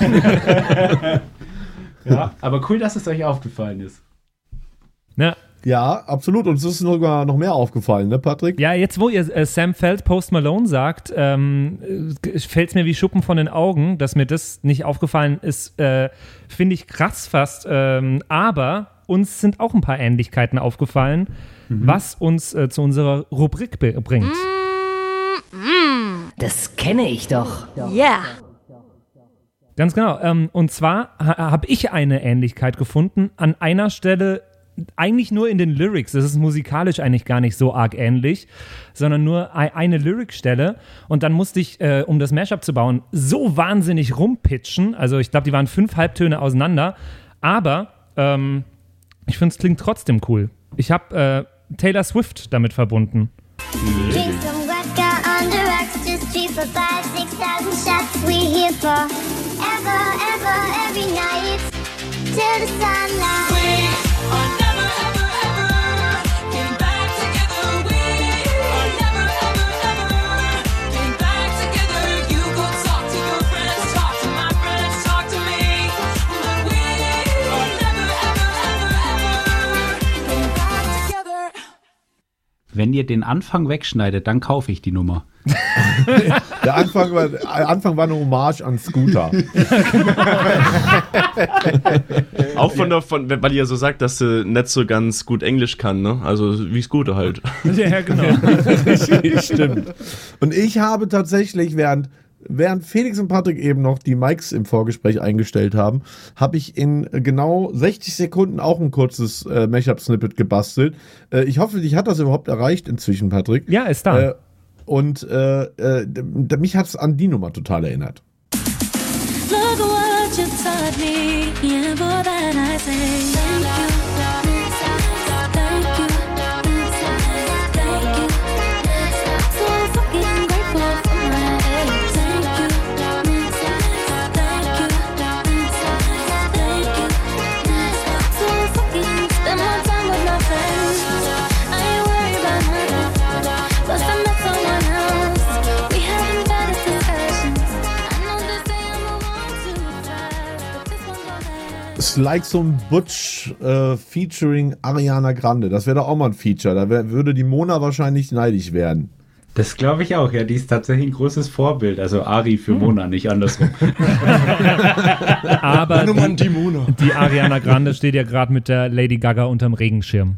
Ja, aber cool, dass es euch aufgefallen ist. ne, Ja, absolut. Uns ist sogar noch mehr aufgefallen, ne, Patrick? Ja, jetzt wo ihr äh, Sam Feld Post Malone sagt, ähm, äh, fällt es mir wie Schuppen von den Augen, dass mir das nicht aufgefallen ist, äh, finde ich krass fast. Ähm, aber uns sind auch ein paar Ähnlichkeiten aufgefallen, was uns äh, zu unserer Rubrik bringt. Das kenne ich doch. Yeah. Ganz genau. Ähm, und zwar ha habe ich eine Ähnlichkeit gefunden an einer Stelle, eigentlich nur in den Lyrics. Das ist musikalisch eigentlich gar nicht so arg ähnlich, sondern nur ei- eine Lyricstelle. Und dann musste ich, äh, um das Mashup zu bauen, so wahnsinnig rumpitchen. Also ich glaube, die waren fünf Halbtöne auseinander. Aber ähm, ich finde, es klingt trotzdem cool. Ich habe äh, Taylor Swift damit verbunden. Drink some vodka Wenn ihr den Anfang wegschneidet, dann kaufe ich die Nummer. (laughs) Der Anfang war, der Anfang war eine Hommage an Scooter. (laughs) Auch von der, von, weil ihr ja so sagt, dass sie nicht so ganz gut Englisch kann, ne? Also wie Scooter halt. Ja, genau. (laughs) Stimmt. Und ich habe tatsächlich, während, während Felix und Patrick eben noch die Mikes im Vorgespräch eingestellt haben, habe ich in genau 60 Sekunden auch ein kurzes äh, Mashup-Snippet gebastelt. Äh, ich hoffe, dich hat das überhaupt erreicht inzwischen, Patrick. Ja, ist da. Äh, und äh, äh, mich hat es an die Nummer total erinnert. Look what you taught me, for that I say thank you. It's like so ein Butch äh, featuring Ariana Grande. Das wäre doch auch mal ein Feature. Da wär, würde die Mona wahrscheinlich neidisch werden. Das glaube ich auch, ja. Die ist tatsächlich ein großes Vorbild. Also Ari für Mona, nicht andersrum. (laughs) Aber die, die Mona. die Ariana Grande steht ja gerade mit der Lady Gaga unterm Regenschirm.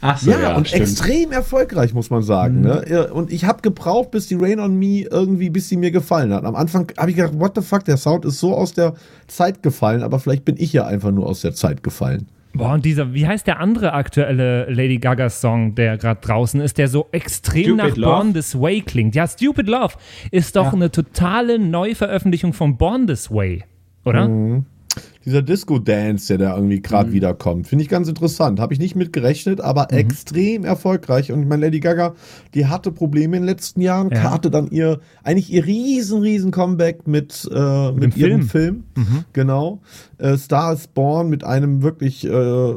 Ach so, Ja, ja, und stimmt. extrem erfolgreich, muss man sagen. Ne? Ja, Und ich habe gebraucht, bis die Rain on Me irgendwie, bis sie mir gefallen hat. Am Anfang habe ich gedacht, what the fuck, der Sound ist so aus der Zeit gefallen, aber vielleicht bin ich ja einfach nur aus der Zeit gefallen. Boah, und dieser, wie heißt der andere aktuelle Lady Gaga Song, der gerade draußen ist, der so extrem Stupid nach Love? Born This Way klingt? Ja, Stupid Love ist doch eine totale Neuveröffentlichung von Born This Way, oder? Dieser Disco-Dance, der da irgendwie Mhm. gerade wiederkommt, finde ich ganz interessant. Habe ich nicht mit gerechnet, aber extrem erfolgreich. Und ich meine, Lady Gaga, die hatte Probleme in den letzten Jahren, Ja. hatte dann ihr, eigentlich ihr riesen, riesen Comeback mit, äh, mit, dem ihrem Film. Film. Genau. Äh, Star is Born mit einem wirklich äh,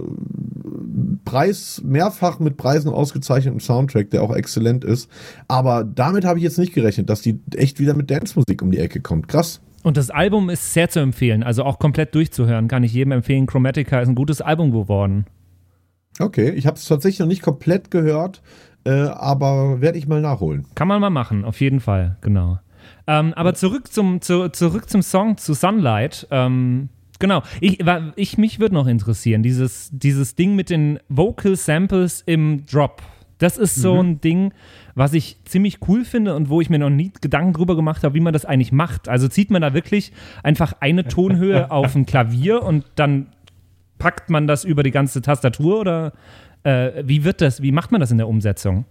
Preis, mehrfach mit Preisen ausgezeichneten Soundtrack, der auch exzellent ist. Aber damit habe ich jetzt nicht gerechnet, dass die echt wieder mit Dance-Musik um die Ecke kommt. Krass. Und das Album ist sehr zu empfehlen, also auch komplett durchzuhören, kann ich jedem empfehlen. Chromatica ist ein gutes Album geworden. Okay, ich habe es tatsächlich noch nicht komplett gehört, äh, aber werde ich mal nachholen. Kann man mal machen, auf jeden Fall, genau. Ähm, aber zurück zum, zu, zurück zum Song, zu Sunlight. Ähm, genau, ich, ich, mich würde noch interessieren, dieses, dieses Ding mit den Vocal Samples im Drop. Das ist so ein Ding, was ich ziemlich cool finde und wo ich mir noch nie Gedanken drüber gemacht habe, wie man das eigentlich macht. Also zieht man da wirklich einfach eine Tonhöhe (laughs) auf ein Klavier und dann packt man das über die ganze Tastatur oder äh, wie wird das, wie macht man das in der Umsetzung?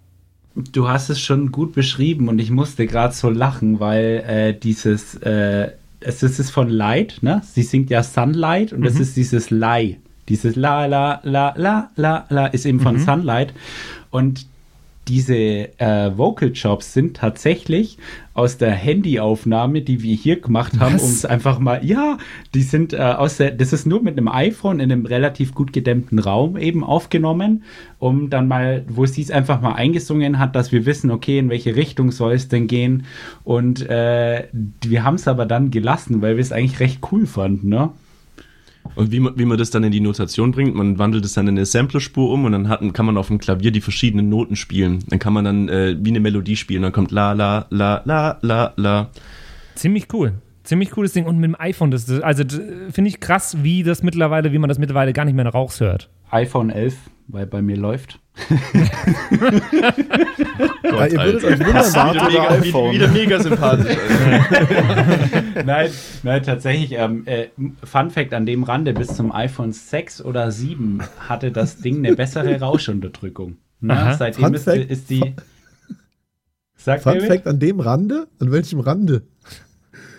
Du hast es schon gut beschrieben und ich musste gerade so lachen, weil äh, dieses, äh, es ist, von Light, ne? Sie singt ja Sunlight und es ist dieses Lie. Dieses La, La, La, La, La, La ist eben von Sunlight. Und diese äh, Vocal Jobs sind tatsächlich aus der Handyaufnahme, die wir hier gemacht haben, um es einfach mal, ja, die sind äh, aus der, das ist nur mit einem iPhone in einem relativ gut gedämmten Raum eben aufgenommen, um dann mal, wo sie es einfach mal eingesungen hat, dass wir wissen, okay, in welche Richtung soll es denn gehen. Und äh, wir haben es aber dann gelassen, weil wir es eigentlich recht cool fanden, ne? Und wie man, wie man das dann in die Notation bringt, man wandelt es dann in eine Samplerspur um und dann hat, kann man auf dem Klavier die verschiedenen Noten spielen. Dann kann man dann äh, wie eine Melodie spielen. Dann kommt la, la, la, la, la, la. Ziemlich cool. Ziemlich cooles Ding. Und mit dem iPhone, das, das- also das finde ich krass, wie das mittlerweile, wie man das mittlerweile gar nicht mehr raushört. iPhone 11, weil bei mir läuft. (laughs) Ja, ihr würdet euch wundern, oder Mega, iPhone? wieder, wieder mega sympathisch. (laughs) Nein, nein, tatsächlich. Ähm, äh, Fun Fact an dem Rande: bis zum iPhone 6 oder 7 hatte das Ding eine bessere Rauschunterdrückung. Aha. Seitdem ist, ist die. Fun? Fact an dem Rande? An welchem Rande?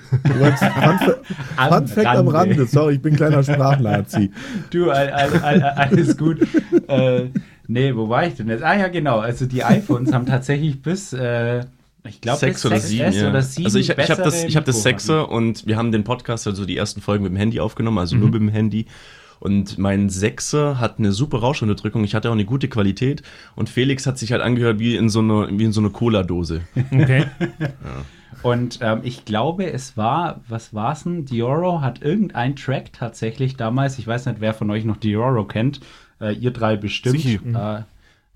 Fun, Fact am Rande. Sorry, ich bin kleiner Sprachnazi. Du, all, all, all, alles gut. äh, nee, wo war ich denn jetzt? Ah ja, genau. Also die iPhones haben tatsächlich bis, äh, ich glaube, Sechs oder sieben, ja. oder sieben also ich, ich habe das, ich hab das Mikro Sechser und wir haben den Podcast, also die ersten Folgen mit dem Handy aufgenommen, also nur mit dem Handy. Und mein Sechser hat eine super Rauschunterdrückung. Ich hatte auch eine gute Qualität. Und Felix hat sich halt angehört wie in so einer, wie in so einer Cola-Dose. Okay. (laughs) Und ähm, ich glaube, es war, was war's denn? Dioro hat irgendein Track tatsächlich damals, ich weiß nicht, wer von euch noch Dioro kennt, äh, ihr drei bestimmt. Sichi. Äh,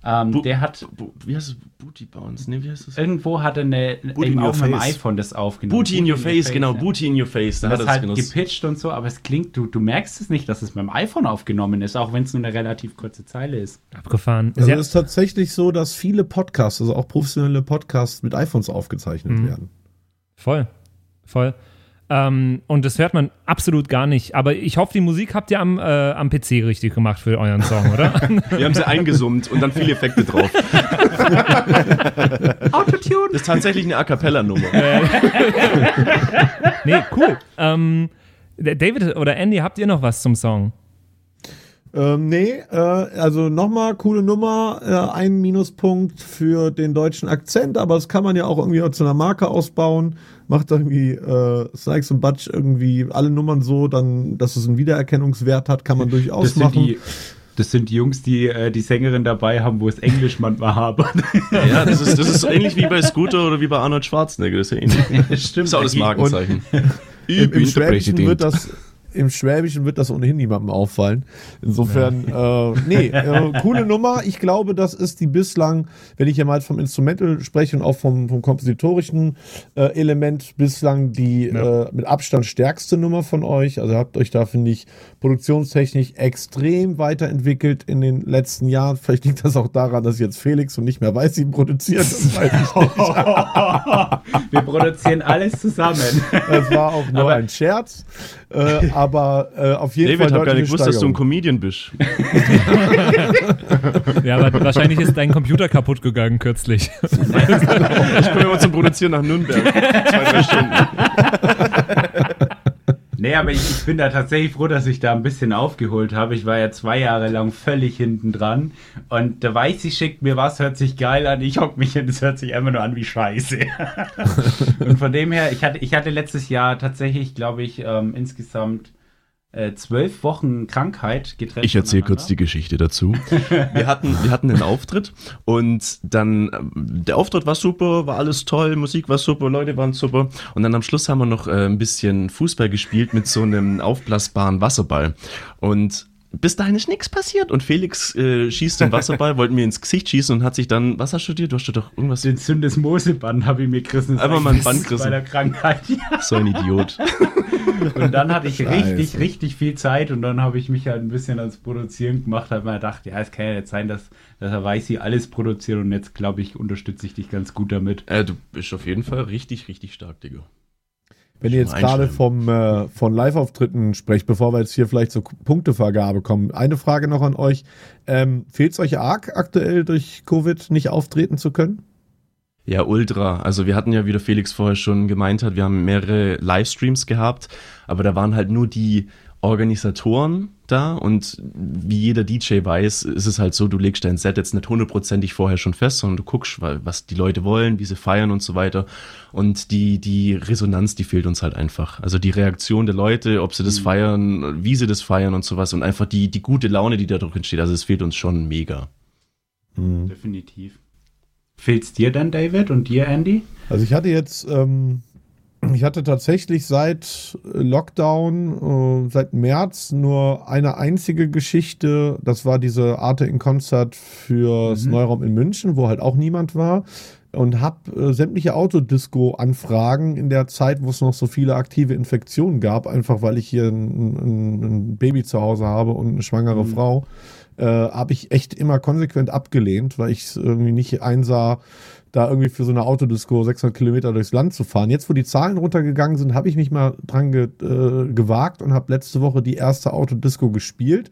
ähm, Bu- der hat Wie heißt es? Booty Bounce? Nee, wie heißt das? irgendwo eine Booty in eben mit dem face. iPhone das aufgenommen. Booty in your face, genau. ja. Booty in your face. Da hat er es halt genutzt. gepitcht und so, aber es klingt, du, du merkst es nicht, dass es mit dem iPhone aufgenommen ist, auch wenn es nur eine relativ kurze Zeile ist. Abgefahren. Also es ist tatsächlich so, dass viele Podcasts, also auch professionelle Podcasts mit iPhones aufgezeichnet Mhm. werden. Voll. Voll. Ähm, und das hört man absolut gar nicht. Aber ich hoffe, die Musik habt ihr am, äh, am PC richtig gemacht für euren Song, oder? (laughs) Wir haben sie eingesummt und dann viele Effekte drauf. (laughs) Autotune! Das ist tatsächlich eine A Cappella-Nummer. (laughs) nee, cool. Ähm, David oder Andy, habt ihr noch was zum Song? Ähm, nee, äh, also nochmal coole Nummer, äh, ein Minuspunkt für den deutschen Akzent, aber das kann man ja auch irgendwie zu einer Marke ausbauen. Macht irgendwie äh, Snikes und Butch irgendwie alle Nummern so, dann, dass es einen Wiedererkennungswert hat, kann man durchaus Das sind, machen. die, das sind die Jungs, die äh, die Sängerin dabei haben, wo es Englisch manchmal hapert. (laughs) Ja, das ist, das ist so (laughs) ähnlich wie bei Scooter oder wie bei Arnold Schwarzenegger. Das ist ja ähnlich. Das (laughs) Stimmt. ist auch das Markenzeichen. Im, im, Schwäbischen Präsident. wird das, Im Schwäbischen wird das ohnehin niemandem auffallen. Insofern, äh, nee, (laughs) äh, coole Nummer. Ich glaube, das ist die bislang, wenn ich ja mal vom Instrumental spreche und auch vom, vom kompositorischen äh, Element, bislang die äh, mit Abstand stärkste Nummer von euch. Also habt euch da, finde ich, produktionstechnisch extrem weiterentwickelt in den letzten Jahren. Vielleicht liegt das auch daran, dass jetzt Felix und nicht mehr weiß, sie produziert. Das (laughs) weiß ich nicht. Wir produzieren alles zusammen. Das war auch nur ein Scherz. Äh, (laughs) aber äh, auf jeden David, Fall hab gar nicht gewusst, dass du ein. Comedian bist. (laughs) Ja, aber wahrscheinlich ist dein Computer kaputt gegangen kürzlich. (laughs) Ich komme immer zum Produzieren nach Nürnberg. Zwei, drei Stunden. Nee, aber ich, ich bin da tatsächlich froh, dass ich da ein bisschen aufgeholt habe. Ich war ja zwei Jahre lang völlig hinten dran. Und der Weißi schickt mir was, hört sich geil an. Ich hock mich hin, es hört sich einfach nur an wie Scheiße. (laughs) und von dem her, ich hatte, ich hatte letztes Jahr tatsächlich, glaube ich, ähm, insgesamt äh, zwölf Wochen Krankheit getrennt. Ich erzähle kurz die Geschichte dazu. (laughs) Wir hatten, wir hatten einen Auftritt und dann, ähm, der Auftritt war super, war alles toll, Musik war super, Leute waren super. Und dann am Schluss haben wir noch äh, ein bisschen Fußball gespielt mit so einem aufblasbaren Wasserball. Und bis dahin ist nichts passiert. Und Felix äh, schießt den Wasserball, wollte mir ins Gesicht schießen und hat sich dann, was hast du hast doch irgendwas. Den Syndesmoseband habe ich mir gerissen. Einfach mal ein Band gerissen. Bei der Krankheit. Ja. (laughs) So ein Idiot. (laughs) Und dann hatte ich richtig, Scheiße. richtig viel Zeit und dann habe ich mich halt ein bisschen ans Produzieren gemacht, habe mir gedacht, ja, es kann ja nicht sein, dass, dass er weiß, sie alles produziert und jetzt, glaube ich, unterstütze ich dich ganz gut damit. Äh, du bist auf jeden Fall richtig, richtig stark, Digga. Wenn ihr jetzt gerade vom äh, von Live-Auftritten sprecht, bevor wir jetzt hier vielleicht zur Punktevergabe kommen, eine Frage noch an euch. Ähm, Fehlt es euch arg, aktuell durch Covid nicht auftreten zu können? Ja, ultra. Also wir hatten ja, wie der Felix vorher schon gemeint hat, wir haben mehrere Livestreams gehabt, aber da waren halt nur die Organisatoren da und wie jeder DJ weiß, ist es halt so, du legst dein Set jetzt nicht hundertprozentig vorher schon fest, sondern du guckst, wa- was die Leute wollen, wie sie feiern und so weiter. Und die, die Resonanz, die fehlt uns halt einfach. Also die Reaktion der Leute, ob sie das feiern, wie sie das feiern und sowas und einfach die, die gute Laune, die da drin entsteht. Also es fehlt uns schon mega. Definitiv. Fehlt's dir dann, David, und dir, Andy? Also ich hatte jetzt ähm, Ich hatte tatsächlich seit Lockdown, äh, seit März nur eine einzige Geschichte. Das war diese Arte in Konzert fürs Neuraum in München, wo halt auch niemand war. Und habe äh, sämtliche Autodisco-Anfragen in der Zeit, wo es noch so viele aktive Infektionen gab, einfach weil ich hier ein, ein, ein Baby zu Hause habe und eine schwangere Frau, äh, habe ich echt immer konsequent abgelehnt, weil ich es irgendwie nicht einsah, da irgendwie für so eine Autodisco 600 Kilometer durchs Land zu fahren. Jetzt, wo die Zahlen runtergegangen sind, habe ich mich mal dran ge äh, gewagt und habe letzte Woche die erste Autodisco gespielt.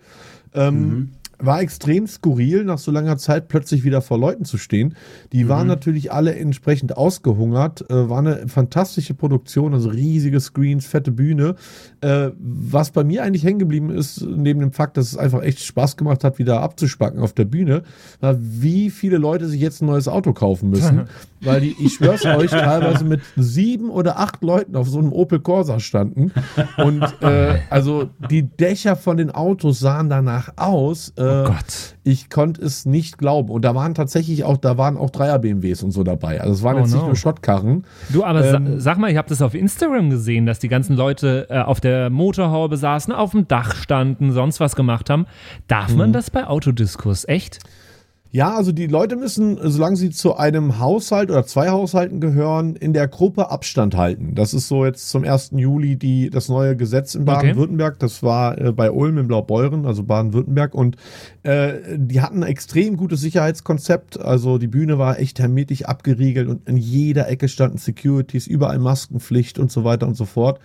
Ähm, War extrem skurril, nach so langer Zeit plötzlich wieder vor Leuten zu stehen. Die waren natürlich alle entsprechend ausgehungert. Äh, war eine fantastische Produktion, also riesige Screens, fette Bühne. Äh, was bei mir eigentlich hängen geblieben ist, neben dem Fakt, dass es einfach echt Spaß gemacht hat, wieder abzuspacken auf der Bühne, war, wie viele Leute sich jetzt ein neues Auto kaufen müssen. (laughs) weil die, ich schwör's euch, teilweise mit sieben oder acht Leuten auf so einem Opel Corsa standen. Und äh, also die Dächer von den Autos sahen danach aus. Äh, Oh Gott. Ich konnte es nicht glauben. Und da waren tatsächlich auch, da waren auch Dreier BMWs und so dabei. Also es waren Oh jetzt nicht no. nur Schrottkarren. Du, aber Ähm, sa sag mal, ich habe das auf Instagram gesehen, dass die ganzen Leute äh, auf der Motorhaube saßen, auf dem Dach standen, sonst was gemacht haben. Darf Mhm. man das bei Autodiskos? Echt? Ja, also die Leute müssen, solange sie zu einem Haushalt oder zwei Haushalten gehören, in der Gruppe Abstand halten. Das ist so jetzt zum 1. Juli die, das neue Gesetz in Baden-Württemberg. Das war äh, bei Ulm in Blaubeuren, also Baden-Württemberg. Und äh, die hatten ein extrem gutes Sicherheitskonzept. Also die Bühne war echt hermetisch abgeriegelt und in jeder Ecke standen Securities, überall Maskenpflicht und so weiter und so fort.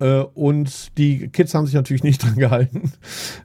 Äh, und die Kids haben sich natürlich nicht (laughs) dran gehalten.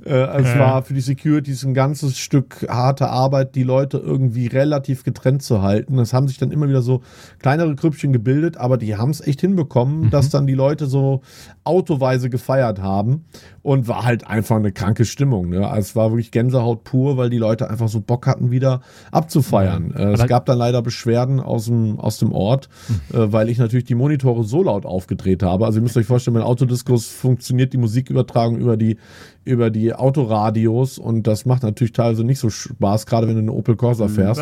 Äh, es Ja. war für die Securities ein ganzes Stück harte Arbeit, die Leute irgendwie relativ getrennt zu halten. Es haben sich dann immer wieder so kleinere Grüppchen gebildet, aber die haben es echt hinbekommen, dass dann die Leute so autoweise gefeiert haben und war halt einfach eine kranke Stimmung. Ne? Also es war wirklich Gänsehaut pur, weil die Leute einfach so Bock hatten, wieder abzufeiern. Äh, es gab dann leider Beschwerden aus dem, aus dem Ort, äh, weil ich natürlich die Monitore so laut aufgedreht habe. Also ihr müsst euch vorstellen, bei Autodiscos funktioniert die Musikübertragung über die, über die Autoradios und das macht natürlich teilweise nicht so Spaß, gerade wenn du eine Opel Corsa fährst.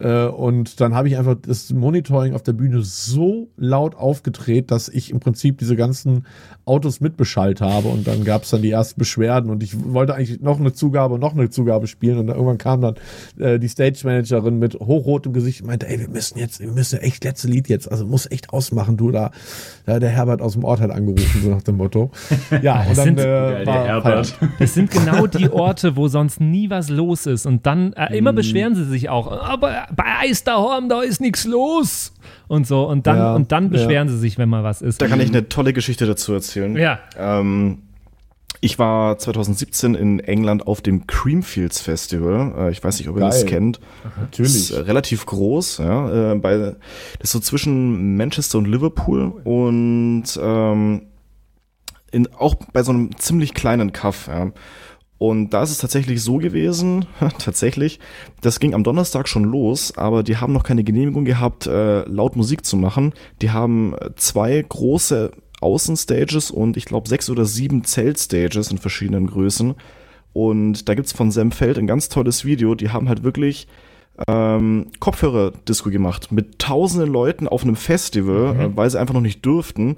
Äh, und dann habe ich einfach das Monitoring auf der Bühne so laut aufgedreht, dass ich im Prinzip diese ganzen Autos mitbeschallt habe. Und dann gab es dann die ersten Beschwerden. Und ich wollte eigentlich noch eine Zugabe und noch eine Zugabe spielen. Und dann irgendwann kam dann äh, die Stage Managerin mit hochrotem Gesicht und meinte, ey, wir müssen jetzt, wir müssen echt letzte Lied jetzt, also muss echt ausmachen, du da. Da der Herbert aus dem Ort hat angerufen, so nach dem Motto. (laughs) Ja, und dann sind- äh, Geil, der war Herbert. Das sind genau die Orte, wo sonst nie was los ist. Und dann, äh, immer beschweren sie sich auch, aber bei Eis daheim, da ist nichts los. Und so. Und dann, Ja, und dann ja. beschweren sie sich, wenn mal was ist. Da kann ich eine tolle Geschichte dazu erzählen. Ja. Ähm, ich war 2017 in England auf dem Creamfields Festival. Äh, ich weiß nicht, ob ihr das Geil. kennt. Natürlich. Das ist äh, relativ groß, ja. Äh, bei, das ist so zwischen Manchester und Liverpool und ähm, in, auch bei so einem ziemlich kleinen Kaff, ja. Und da ist es tatsächlich so gewesen, (laughs) tatsächlich, das ging am Donnerstag schon los, aber die haben noch keine Genehmigung gehabt, äh, laut Musik zu machen. Die haben zwei große Außenstages und ich glaube sechs oder sieben Zeltstages in verschiedenen Größen. Und da gibt's von Sam Feld ein ganz tolles Video. Die haben halt wirklich ähm, Kopfhörer-Disco gemacht mit tausenden Leuten auf einem Festival, äh, weil sie einfach noch nicht durften.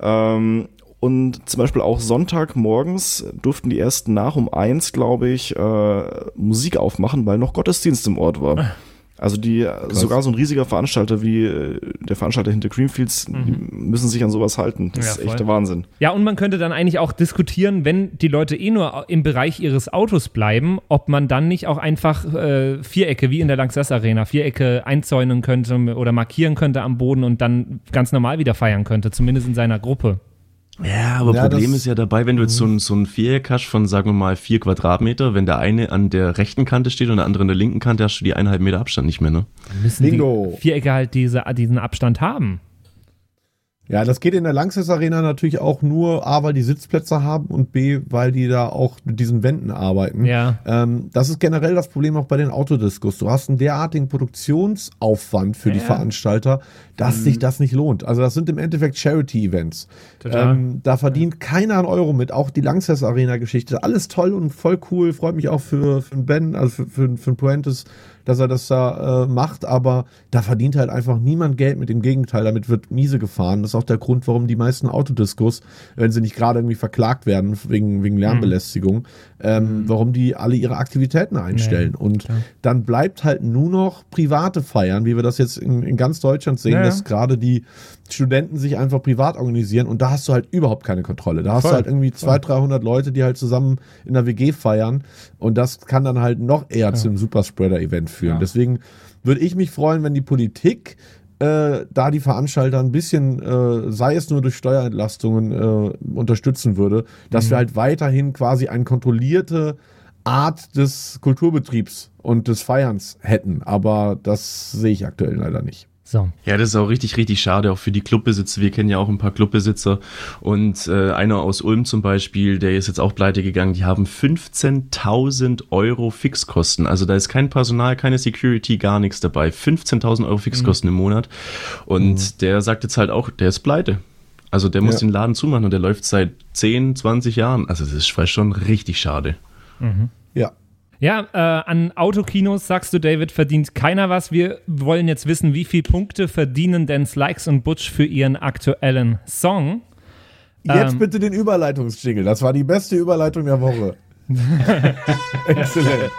Ähm, und zum Beispiel auch Sonntagmorgens durften die ersten nach um eins, glaube ich, äh, Musik aufmachen, weil noch Gottesdienst im Ort war. Also die, sogar so ein riesiger Veranstalter wie äh, der Veranstalter hinter Creamfields, die müssen sich an sowas halten. Das Ja, ist echt voll. der Wahnsinn. Ja, und man könnte dann eigentlich auch diskutieren, wenn die Leute eh nur im Bereich ihres Autos bleiben, ob man dann nicht auch einfach äh, Vierecke, wie in der Lanxess Arena, Vierecke einzäunen könnte oder markieren könnte am Boden und dann ganz normal wieder feiern könnte, zumindest in seiner Gruppe. Ja, aber Ja, Problem das- ist ja dabei, wenn du jetzt so ein, so ein Viereck hast von, sagen wir mal, vier Quadratmeter, wenn der eine an der rechten Kante steht und der andere an der linken Kante, hast du die eineinhalb Meter Abstand nicht mehr, ne? Müssen Bingo. die Vierecke halt diese, diesen Abstand haben. Ja, das geht in der Lanxess Arena natürlich auch nur A, weil die Sitzplätze haben und B, weil die da auch mit diesen Wänden arbeiten. Ja. Ähm, das ist generell das Problem auch bei den Autodiscos. Du hast einen derartigen Produktionsaufwand für die Ja. Veranstalter, dass sich das nicht lohnt. Also das sind im Endeffekt Charity-Events. Ähm, da verdient keiner einen Euro mit. Auch die Lanxess Arena-Geschichte. Alles toll und voll cool. Freut mich auch für, für Ben, also für, für, für Puentes, dass er das da äh, macht, aber da verdient halt einfach niemand Geld mit dem Gegenteil. Damit wird miese gefahren. Das ist auch der Grund, warum die meisten Autodiscos, wenn sie nicht gerade irgendwie verklagt werden wegen, wegen Lärmbelästigung, ähm, warum die alle ihre Aktivitäten einstellen. Und dann bleibt halt nur noch private Feiern, wie wir das jetzt in, in ganz Deutschland sehen, Ja, ja. dass gerade die Studenten sich einfach privat organisieren und da hast du halt überhaupt keine Kontrolle. Da hast Voll, du halt irgendwie 200, 300 Leute, die halt zusammen in der WG feiern und das kann dann halt noch eher zu einem Superspreader-Event führen. Ja. Deswegen würde ich mich freuen, wenn die Politik äh, da die Veranstalter ein bisschen, äh, sei es nur durch Steuerentlastungen, äh, unterstützen würde, dass wir halt weiterhin quasi eine kontrollierte Art des Kulturbetriebs und des Feierns hätten. Aber das sehe ich aktuell leider nicht. So. Ja, das ist auch richtig, richtig schade, auch für die Clubbesitzer. Wir kennen ja auch ein paar Clubbesitzer und äh, einer aus Ulm zum Beispiel, der ist jetzt auch pleite gegangen, die haben 15.000 Euro Fixkosten. Also da ist kein Personal, keine Security, gar nichts dabei. 15.000 Euro Fixkosten im Monat und der sagt jetzt halt auch, der ist pleite. Also der muss Ja. den Laden zumachen und der läuft seit 10, 20 Jahren. Also das ist schon richtig schade. Ja. Ja, äh, an Autokinos sagst du, David, verdient keiner was. Wir wollen jetzt wissen, wie viele Punkte verdienen denn Slikes und Butch für ihren aktuellen Song? Jetzt Ähm. bitte den Überleitungsjingle. Das war die beste Überleitung der Woche. (laughs) Exzellent.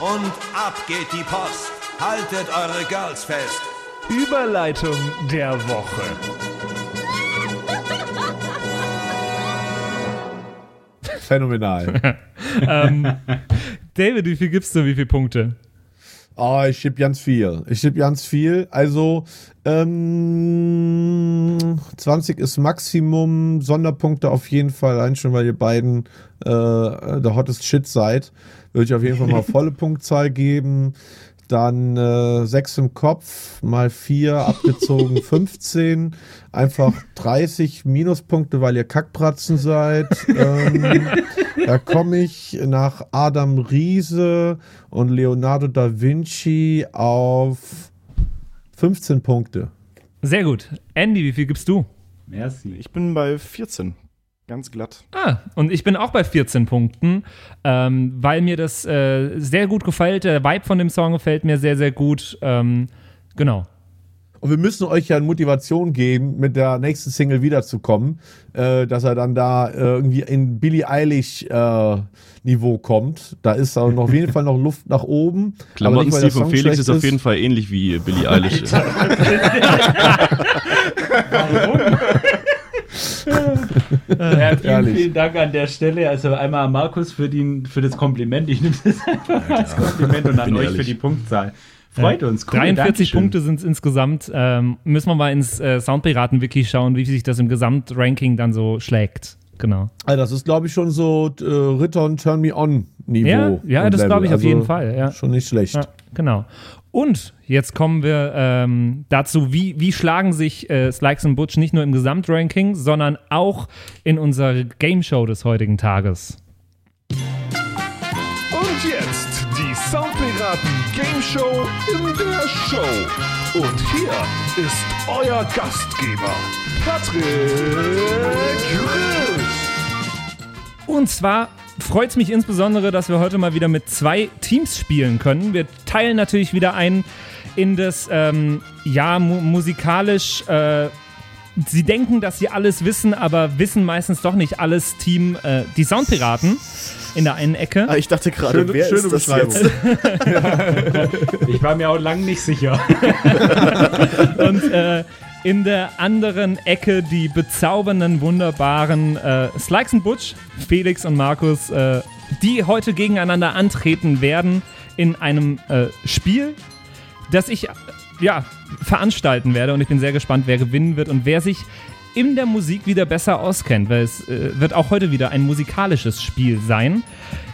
Und ab geht die Post. Haltet eure Girls fest. Überleitung der Woche. Phänomenal. (laughs) David, wie viel gibst du, wie viele Punkte? Oh, ich schieb ganz viel. Ich schieb ganz viel. Also, ähm, 20 ist Maximum. Sonderpunkte auf jeden Fall. Allein schon, weil ihr beiden äh, der hottest Shit seid. Würde ich auf jeden Fall mal (laughs) volle Punktzahl geben. Dann äh, 6 im Kopf mal 4 (laughs) abgezogen 15. Einfach 30 Minuspunkte, weil ihr Kackbratzen seid. ähm, (laughs) da komme ich nach Adam Riese und Leonardo da Vinci auf 15 Punkte. Sehr gut. Andy, wie viel gibst du? Merci. Ich bin bei 14. Ganz glatt. Ah, und ich bin auch bei 14 Punkten, ähm, weil mir das äh, sehr gut gefällt. Der Vibe von dem Song gefällt mir sehr, sehr gut. Ähm, genau. Und wir müssen euch ja Motivation geben, mit der nächsten Single wiederzukommen, äh, dass er dann da äh, irgendwie in Billie Eilish äh, Niveau kommt. Da ist auch noch auf jeden Fall noch Luft nach oben. (laughs) Aber Klamottenstil von Felix schlecht ist auf jeden Fall ähnlich wie Billie Eilish. (laughs) Ja, vielen, vielen Dank an der Stelle. Also einmal an Markus für, den, für das Kompliment. Ich nehme das einfach als Kompliment und an euch ehrlich. für die Punktzahl. Freut uns. Cool, 43 Dankeschön. Punkte sind es insgesamt. Ähm, müssen wir mal ins äh, Soundpiraten-Wiki schauen, wie sich das im Gesamtranking dann so schlägt. Genau. Also das ist, glaube ich, schon so äh, Ritter Turn Me On Niveau. Ja, ja, und das glaube ich auf Also jeden Fall. Ja. Schon nicht schlecht. Ja, genau. Und jetzt kommen wir ähm, dazu, wie, wie schlagen sich äh, Slikes und Butch nicht nur im Gesamtranking, sondern auch in unserer Game Show des heutigen Tages. Und jetzt die Soundpiraten Game Show in der Show. Und hier ist euer Gastgeber, Patrick Rüsch. Und zwar freut es mich insbesondere, dass wir heute mal wieder mit zwei Teams spielen können. Wir teilen natürlich wieder ein in das, ähm, ja, mu musikalisch. Äh, Sie denken, dass sie alles wissen, aber wissen meistens doch nicht alles. Team, äh, die Soundpiraten in der einen Ecke. Ah, ich dachte gerade, Schöne- wer schöne ist das Beschreibung. jetzt? (laughs) Ich war mir auch lang nicht sicher. (laughs) Und äh, in der anderen Ecke die bezaubernden, wunderbaren äh, Slikes und Butch, Felix und Markus, äh, die heute gegeneinander antreten werden in einem äh, Spiel, das ich ja, veranstalten werde. Und ich bin sehr gespannt, wer gewinnen wird und wer sich in der Musik wieder besser auskennt, weil es äh, wird auch heute wieder ein musikalisches Spiel sein.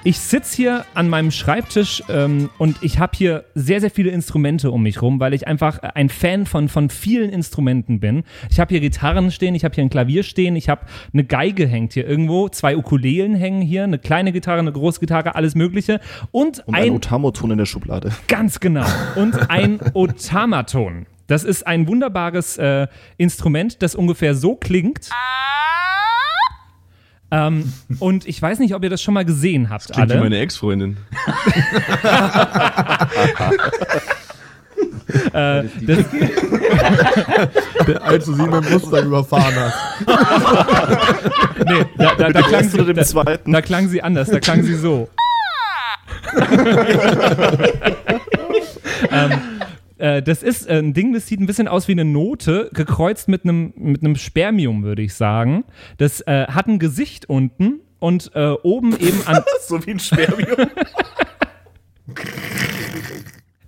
Ich sitze hier an meinem Schreibtisch ähm, und ich habe hier sehr, sehr viele Instrumente um mich rum, weil ich einfach ein Fan von, von vielen Instrumenten bin. Ich habe hier Gitarren stehen, ich habe hier ein Klavier stehen, ich habe eine Geige hängt hier irgendwo, zwei Ukulelen hängen hier, eine kleine Gitarre, eine große Gitarre, alles Mögliche und, Und ein Otamo-Ton in der Schublade. Ganz genau. Und ein (laughs) Otamaton. Das ist ein wunderbares äh, Instrument, das ungefähr so klingt. Ähm, und ich weiß nicht, ob ihr das schon mal gesehen habt, Klingt wie alle. meine Ex-Freundin. (laughs) Äh, das, Als du sie mit dem Mustang überfahren hast. (laughs) nee, da, da, da, klang sie, dem da, zweiten? da klang sie anders, da klang sie so. (laughs) ähm, äh, das ist äh, ein Ding, das sieht ein bisschen aus wie eine Note, gekreuzt mit einem mit einem Spermium, würde ich sagen. Das äh, hat ein Gesicht unten und äh, oben eben an. (laughs) so wie ein Spermium. (laughs)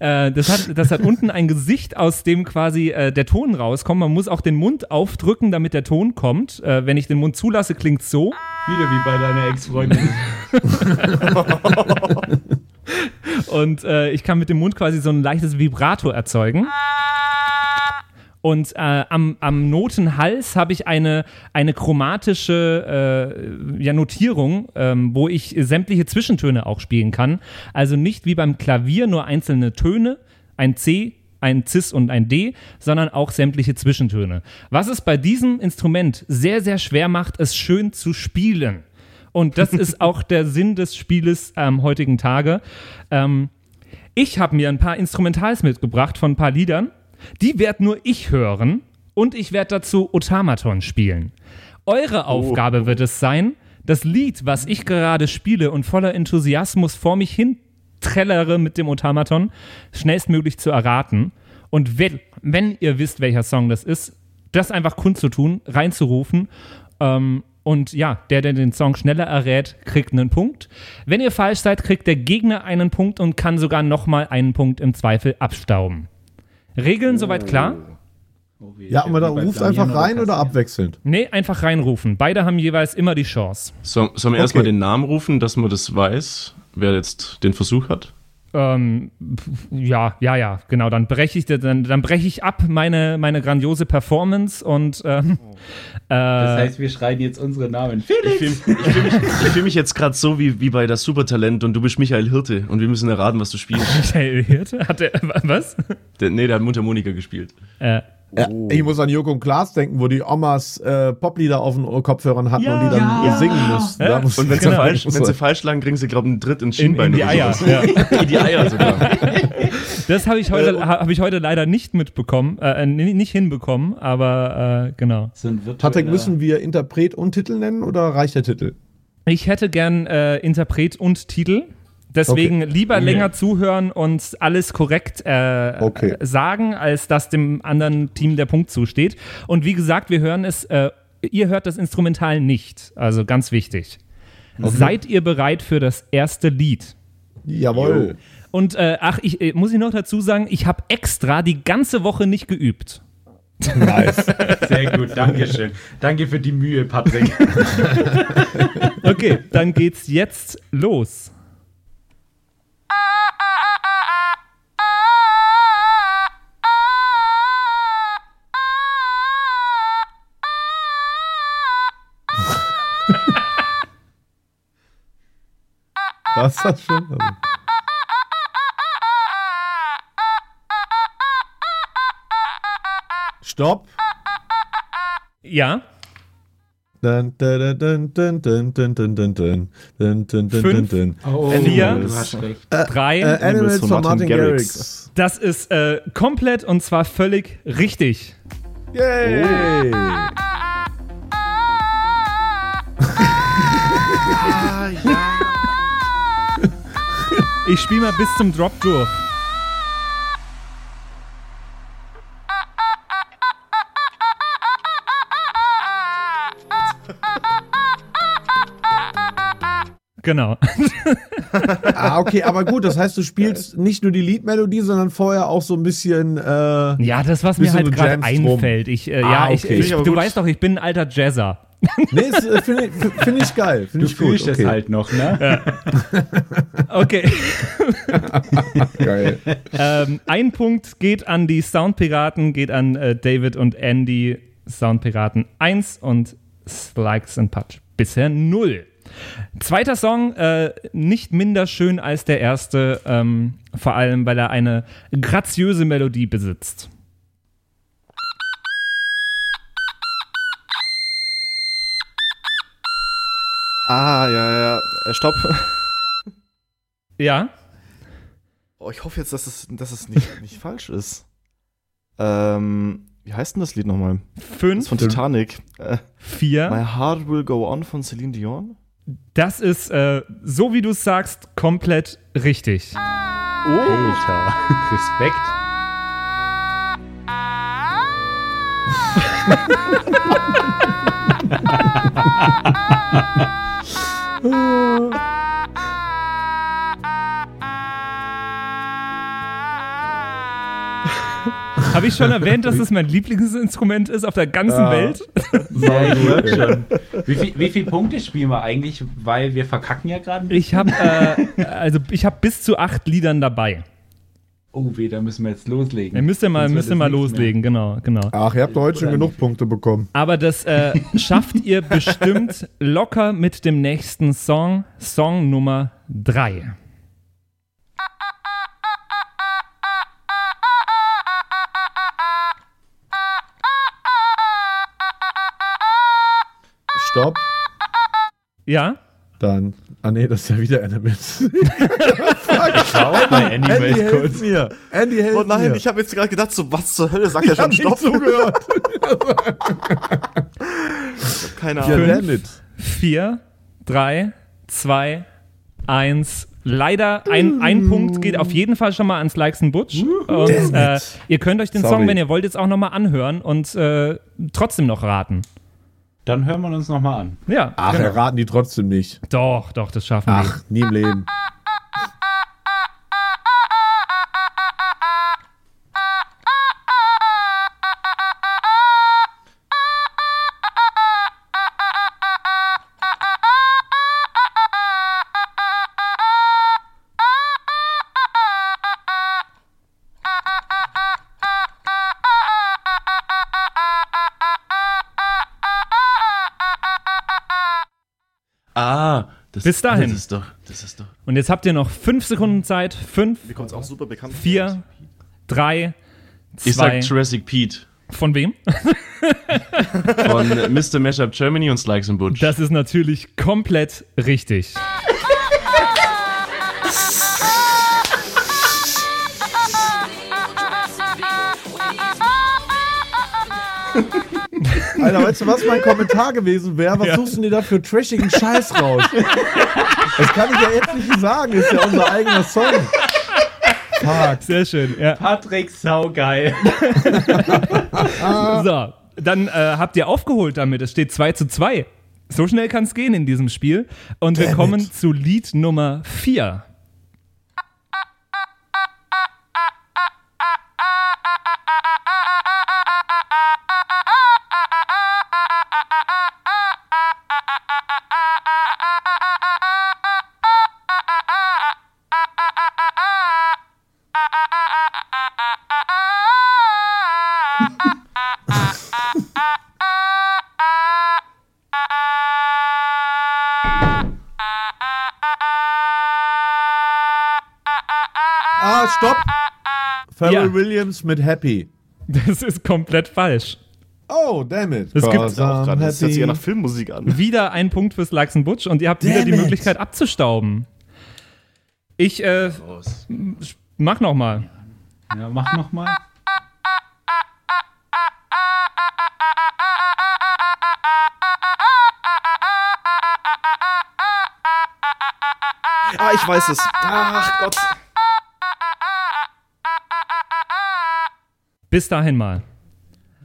Äh, das, hat, das hat unten ein Gesicht, aus dem quasi äh, der Ton rauskommt. Man muss auch den Mund aufdrücken, damit der Ton kommt. Äh, wenn ich den Mund zulasse, klingt so. Wieder wie bei deiner Ex-Freundin. (laughs) Und äh, ich kann mit dem Mund quasi so ein leichtes Vibrato erzeugen. Und äh, am, am Notenhals habe ich eine, eine chromatische äh, ja, Notierung, ähm, wo ich sämtliche Zwischentöne auch spielen kann. Also nicht wie beim Klavier nur einzelne Töne, ein C, ein Cis und ein D, sondern auch sämtliche Zwischentöne. Was es bei diesem Instrument sehr, sehr schwer macht, es schön zu spielen. Und das ist (laughs) auch der Sinn des Spieles am heutigen Tage. Ähm, ich habe mir ein paar Instrumentals mitgebracht von ein paar Liedern. Die werd nur ich hören und ich werde dazu Otamaton spielen. Eure Aufgabe wird es sein, das Lied, was ich gerade spiele und voller Enthusiasmus vor mich hin trällere mit dem Otamaton, schnellstmöglich zu erraten. Und wenn, wenn ihr wisst, welcher Song das ist, das einfach kundzutun, reinzurufen. Ähm, und ja, der, der den Song schneller errät, kriegt einen Punkt. Wenn ihr falsch seid, kriegt der Gegner einen Punkt und kann sogar nochmal einen Punkt im Zweifel abstauben. Regeln soweit klar? Ja, aber da ruft einfach rein oder abwechselnd. Nee, einfach reinrufen. Beide haben jeweils immer die Chance. So, sollen wir erstmal den Namen rufen, dass man das weiß, wer jetzt den Versuch hat? Ähm, ja, ja, ja, genau. Dann breche ich, dann, dann breche ich ab meine, meine grandiose Performance und ähm, (laughs) Das äh, heißt, wir schreien jetzt unsere Namen. Ich Felix! fühle fühl mich, ich fühl mich jetzt gerade so wie, wie bei das Supertalent und du bist Michael Hirte und wir müssen erraten, was du spielst. (laughs) Michael Hirte? Hat der, was? Der, nee, der hat Mundharmonika gespielt. Äh, Ja, ich muss an Joko und Klaas denken, wo die Omas äh, Poplieder auf den Kopfhörern hatten und die dann Ja. singen mussten. Da Ja. muss- Und wenn Genau. sie, falsch, wenn sie falsch lagen, kriegen sie, glaube ich, einen Tritt ins in, Schienbein. in die oder Eier. Ja. (laughs) In die Eier sogar. (laughs) Das habe ich, heute, ha, hab ich heute leider nicht mitbekommen, äh, n- nicht hinbekommen, aber äh, genau. Patrick, müssen wir Interpret und Titel nennen oder reicht der Titel? Ich hätte gern äh, Interpret und Titel. Deswegen lieber länger zuhören und alles korrekt äh, Okay. äh, sagen, als dass dem anderen Team der Punkt zusteht. Und wie gesagt, wir hören es, äh, ihr hört das Instrumental nicht. Also ganz wichtig. Seid ihr bereit für das erste Lied? Jawohl. Und äh, ach, ich äh, muss ich noch dazu sagen, ich habe extra die ganze Woche nicht geübt. Nice. (laughs) Sehr gut, danke schön. Danke für die Mühe, Patrick. (laughs) Okay, dann geht's jetzt los. Was ist das schon? Stopp. Ja, drei. Animals von Martin Garrix. Das ist äh, komplett und zwar völlig richtig. Yay! (laughs) Ich spiele mal bis zum Drop durch. Genau. (laughs) Ah, okay, aber gut, das heißt, du spielst nicht nur die Liedmelodie, sondern vorher auch so ein bisschen. Äh, Ja, das, was mir halt gerade einfällt. Ich, äh, Ah, ja, ich, okay. ich, ich du gut. weißt doch, ich bin ein alter Jazzer. (laughs) nee, ist, äh, finde ich, find ich geil. Finde Du ich gut. fühlst Okay. es halt noch, ne? (laughs) Okay. Geil. ähm, ein Punkt geht an die Soundpiraten, geht an äh, David und Andy. Soundpiraten 1 und Slikes and Patch. Bisher 0. Zweiter Song, äh, nicht minder schön als der erste, ähm, vor allem weil er eine graziöse Melodie besitzt. Ah, ja, ja. Äh, stopp. (laughs) Ja? Oh, ich hoffe jetzt, dass es, dass es nicht, nicht falsch ist. Ähm, wie heißt denn das Lied nochmal? Das ist Fünf, von Titanic. Äh, My vier. Heart Will Go On von Celine Dion. Das ist, äh, so wie du es sagst, komplett richtig. Alter, (laughs) Respekt. (laughs) Habe ich schon erwähnt, dass es mein Lieblingsinstrument ist auf der ganzen Ja. Welt? Ja, ich merk schon. Wie, viel, wie viele Punkte spielen wir eigentlich? Weil wir verkacken ja gerade. ein Ich habe äh, also ich habe bis zu acht Liedern dabei. Oh weh, da müssen wir jetzt loslegen. Ihr müsst ihr mal, müsst ihr mal loslegen, genau, genau. Ach, ihr habt doch heute schon genug? Punkte bekommen. Aber das äh, schafft ihr bestimmt locker mit dem nächsten Song, Song Nummer drei. Stopp. Ja? Dann. Ah nee, das ist ja wieder Animals. (laughs) Schau mal, Andy, Animals helf kurz. mir. Andy, helf Oh nein, mir. ich habe jetzt gerade gedacht, so was zur Hölle, sagt er Ich schon hab nicht Stopp? zugehört. (laughs) Keine Ahnung. it. Vier, drei, zwei, eins. Leider ein, ein Punkt geht auf jeden Fall schon mal ans Likes and Butch. Und äh, ihr könnt euch den Sorry. Song, wenn ihr wollt, jetzt auch nochmal anhören und äh, trotzdem noch raten. Dann hören wir uns nochmal an. Ja, Ach, genau. erraten die trotzdem nicht. doch, doch, das schaffen wir. Ach, nie im Leben. Bis dahin. Das ist doch, das ist doch. Und jetzt habt ihr noch fünf Sekunden Zeit. Fünf, Mir kommt auch super bekannt vier, drei, Ich zwei. sag Jurassic Pete Von wem? von Mr. Mashup Germany und Slikes and Butch. Das ist natürlich komplett richtig. (laughs) (laughs) Alter, weißt du, was mein Kommentar gewesen wäre? Was Ja. suchst du denn da für trashigen Scheiß raus? (laughs) Das kann ich ja jetzt nicht sagen. Ist ja unser eigener Song. Fuck. Sehr schön. Ja. Patrick, saugeil. (laughs) So, dann äh, habt ihr aufgeholt damit. Es steht 2 zu 2. So schnell kann es gehen in diesem Spiel. Und wir Damn kommen it. zu Lied Nummer 4. Pharrell Ja. Williams mit Happy. Das ist komplett falsch. Oh, damn it. Das gibt's Cause Auch gerade. Das hört sich ja nach Filmmusik an. Wieder ein Punkt fürs and Butch und ihr habt wieder Damn die it. Möglichkeit abzustauben. Ich äh, mach noch mal. Ja, mach nochmal. Ah, ich weiß es. Ach Gott. Bis dahin mal.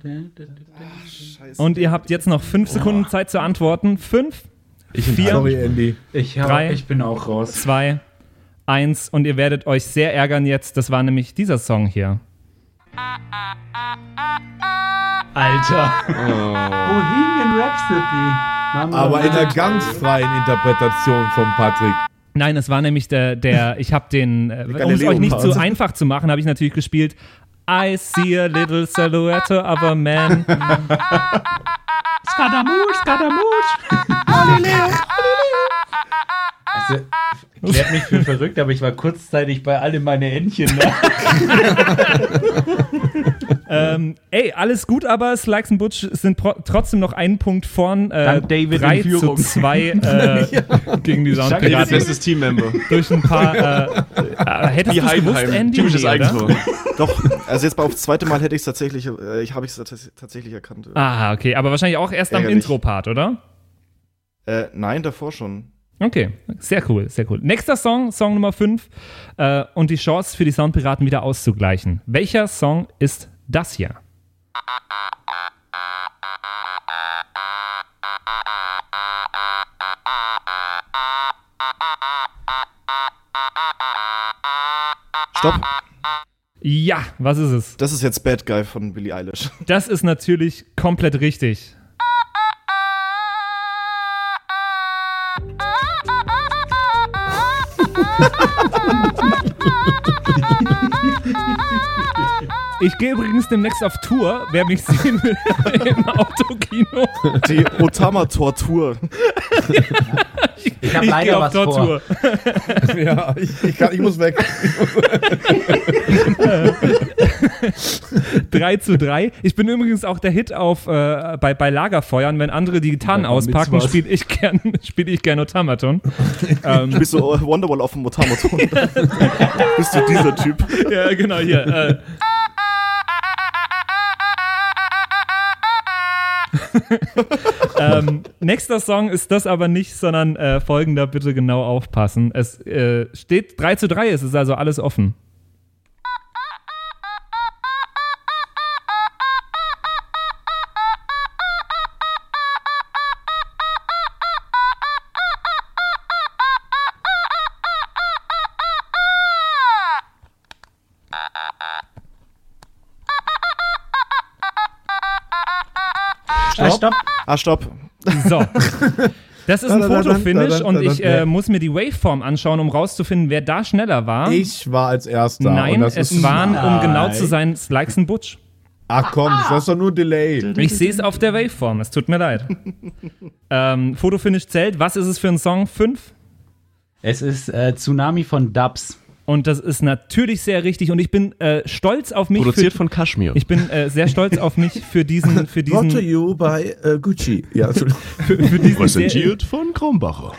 Scheiße. Und ihr habt jetzt noch fünf Sekunden Zeit zu antworten. Fünf, vier, Sorry, Andy. Ich, hab, Drei. ich bin auch raus. zwei, eins und ihr werdet euch sehr ärgern jetzt. Das war nämlich dieser Song hier. Alter. Bohemian Rhapsody. Mama, Aber in der Mama. ganz freien Interpretation von Patrick. Nein, es war nämlich der, der ich habe den, äh, um es euch nicht zu einfach zu machen, habe ich natürlich gespielt. I see a little silhouette of a man. Skadamouche, Skadamouche. Galileo, Also, klärt mich für verrückt, aber ich war kurzzeitig bei alle meine Entchen. Ne? (laughs) Ähm, ey, alles gut, aber Slikes und Butch sind trotzdem noch einen Punkt vorn. Äh, Dank David 3 in Führung. zu (laughs) 2 äh, gegen die David, Soundpiraten. bestes Teammember. Durch ein paar. Äh, äh, (laughs) hättest Wie du gewusst. Andy? Typisches? Eigentor. (laughs) Doch, also jetzt mal aufs zweite Mal hätte ich es tatsächlich, äh, ich habe es tatsächlich erkannt. Ah, okay, aber wahrscheinlich auch erst am Ärgerlich. Intro-Part, oder? Äh, nein, davor schon. Okay, sehr cool, sehr cool. Nächster Song, Song Nummer 5 äh, und die Chance für die Soundpiraten wieder auszugleichen. Welcher Song ist das hier? Stopp. Ja, was ist es? Das ist jetzt Bad Guy von Billie Eilish. (laughs) Das ist natürlich komplett richtig. (laughs) Ich gehe übrigens demnächst auf Tour, wer mich sehen will, (laughs) im Autokino. Die Otama-Tortur. Ich habe Ich leider gehe auf was vor. Tortur. (laughs) Ja, ich, ich, kann, ich muss weg. (laughs) 3 zu 3. Ich bin übrigens auch der Hit auf äh, bei, bei Lagerfeuern. Wenn andere die Gitarren Ja, auspacken, spiele ich gern, spiel ich gern Automaton. Du bist so Wonderwall auf dem Otama-Ton. bist du dieser Typ? ja, genau, hier. Äh. (laughs) ähm, nächster Song ist das aber nicht, sondern äh, folgender, bitte genau aufpassen. Es äh, steht 3 zu 3, es ist also alles offen. Ah, stopp. So. Das ist ein (laughs) Fotofinish und ich äh, muss mir die Waveform anschauen, um rauszufinden, wer da schneller war. Ich war als Erster. und Nein, das es ist, waren, um genau zu sein, Slikes und Butch. Ach komm, das ist doch nur Delay. Ich sehe es auf der Waveform, es tut mir leid. (laughs) ähm, Fotofinish zählt. Was ist es für ein Song? Fünf? Es ist äh, Tsunami von Dubs. Und das ist natürlich sehr richtig und ich bin äh, stolz auf mich. Produziert für, von Kashmir. ich bin äh, sehr stolz auf mich für diesen, für Brought to diesen, you by äh, Gucci. Ja, (laughs) für, für diesen sehr, Präsentiert von Krombacher.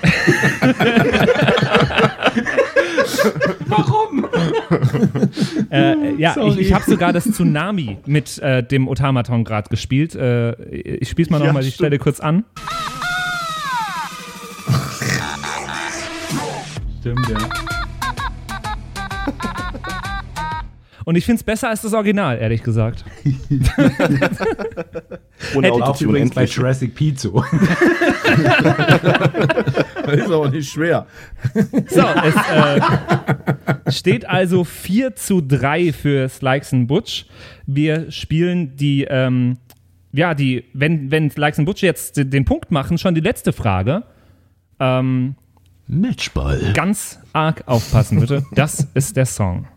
äh, ja, ich, ich habe sogar das Tsunami mit äh, dem Otamaton gerade gespielt. Äh, ich spiel's mal Ja, nochmal die stimmt. Stelle kurz an. Stimmt, ja. Und ich finde es besser als das Original, ehrlich gesagt. (laughs) Ohne Auch Autotune übrigens bei endlich. Jurassic so. Das (laughs) ist aber nicht schwer. So, es äh, steht also 4 zu 3 für Slikes and Butch. Wir spielen die, ähm, ja, die, wenn, wenn Slikes and Butch jetzt den- den Punkt machen, schon die letzte Frage. Ähm, Matchball. ganz arg aufpassen, bitte. Das ist der Song.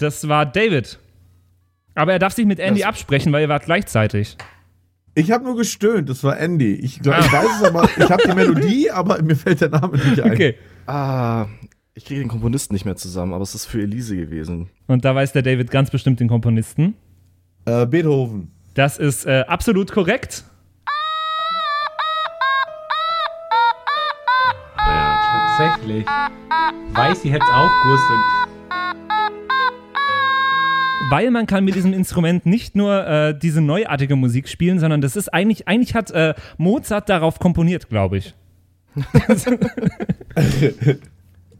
Das war David. Aber er darf sich mit Andy absprechen, weil ihr wart gleichzeitig. Ich habe nur gestöhnt, das war Andy. Ich, glaub, ich weiß es aber, ich habe die Melodie, aber mir fällt der Name nicht ein. Okay. Ah, ich kriege den Komponisten nicht mehr zusammen, aber es ist für Elise gewesen. Und da weiß der David ganz bestimmt den Komponisten. Äh, Beethoven. Das ist äh, absolut korrekt. Tatsächlich. Weiß, sie hätte es auch gewusst. Weil man kann mit diesem Instrument nicht nur äh, diese neuartige Musik spielen, sondern das ist eigentlich, eigentlich hat äh, Mozart darauf komponiert, glaube ich. (laughs)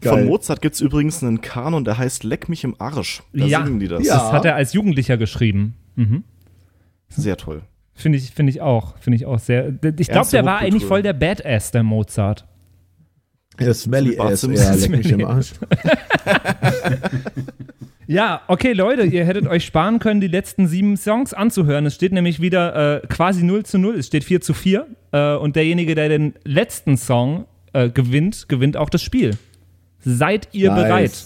Von Mozart gibt es übrigens einen Kanon, der heißt Leck mich im Arsch. Da Ja. singen die das. Ja. Das hat er als Jugendlicher geschrieben. Sehr toll. Finde ich, finde ich auch. Finde ich auch sehr. Ich glaube, der war eigentlich voll der Badass, der Mozart. Ja, Smelly Ass, ja, leck mich im. Arsch. (laughs) (laughs) Ja, okay, Leute, ihr hättet euch sparen können, die letzten sieben Songs anzuhören. Es steht nämlich wieder äh, quasi 0 zu 0, es steht 4 zu 4. Äh, und derjenige, der den letzten Song äh, gewinnt, gewinnt auch das Spiel. Seid ihr Nice. bereit?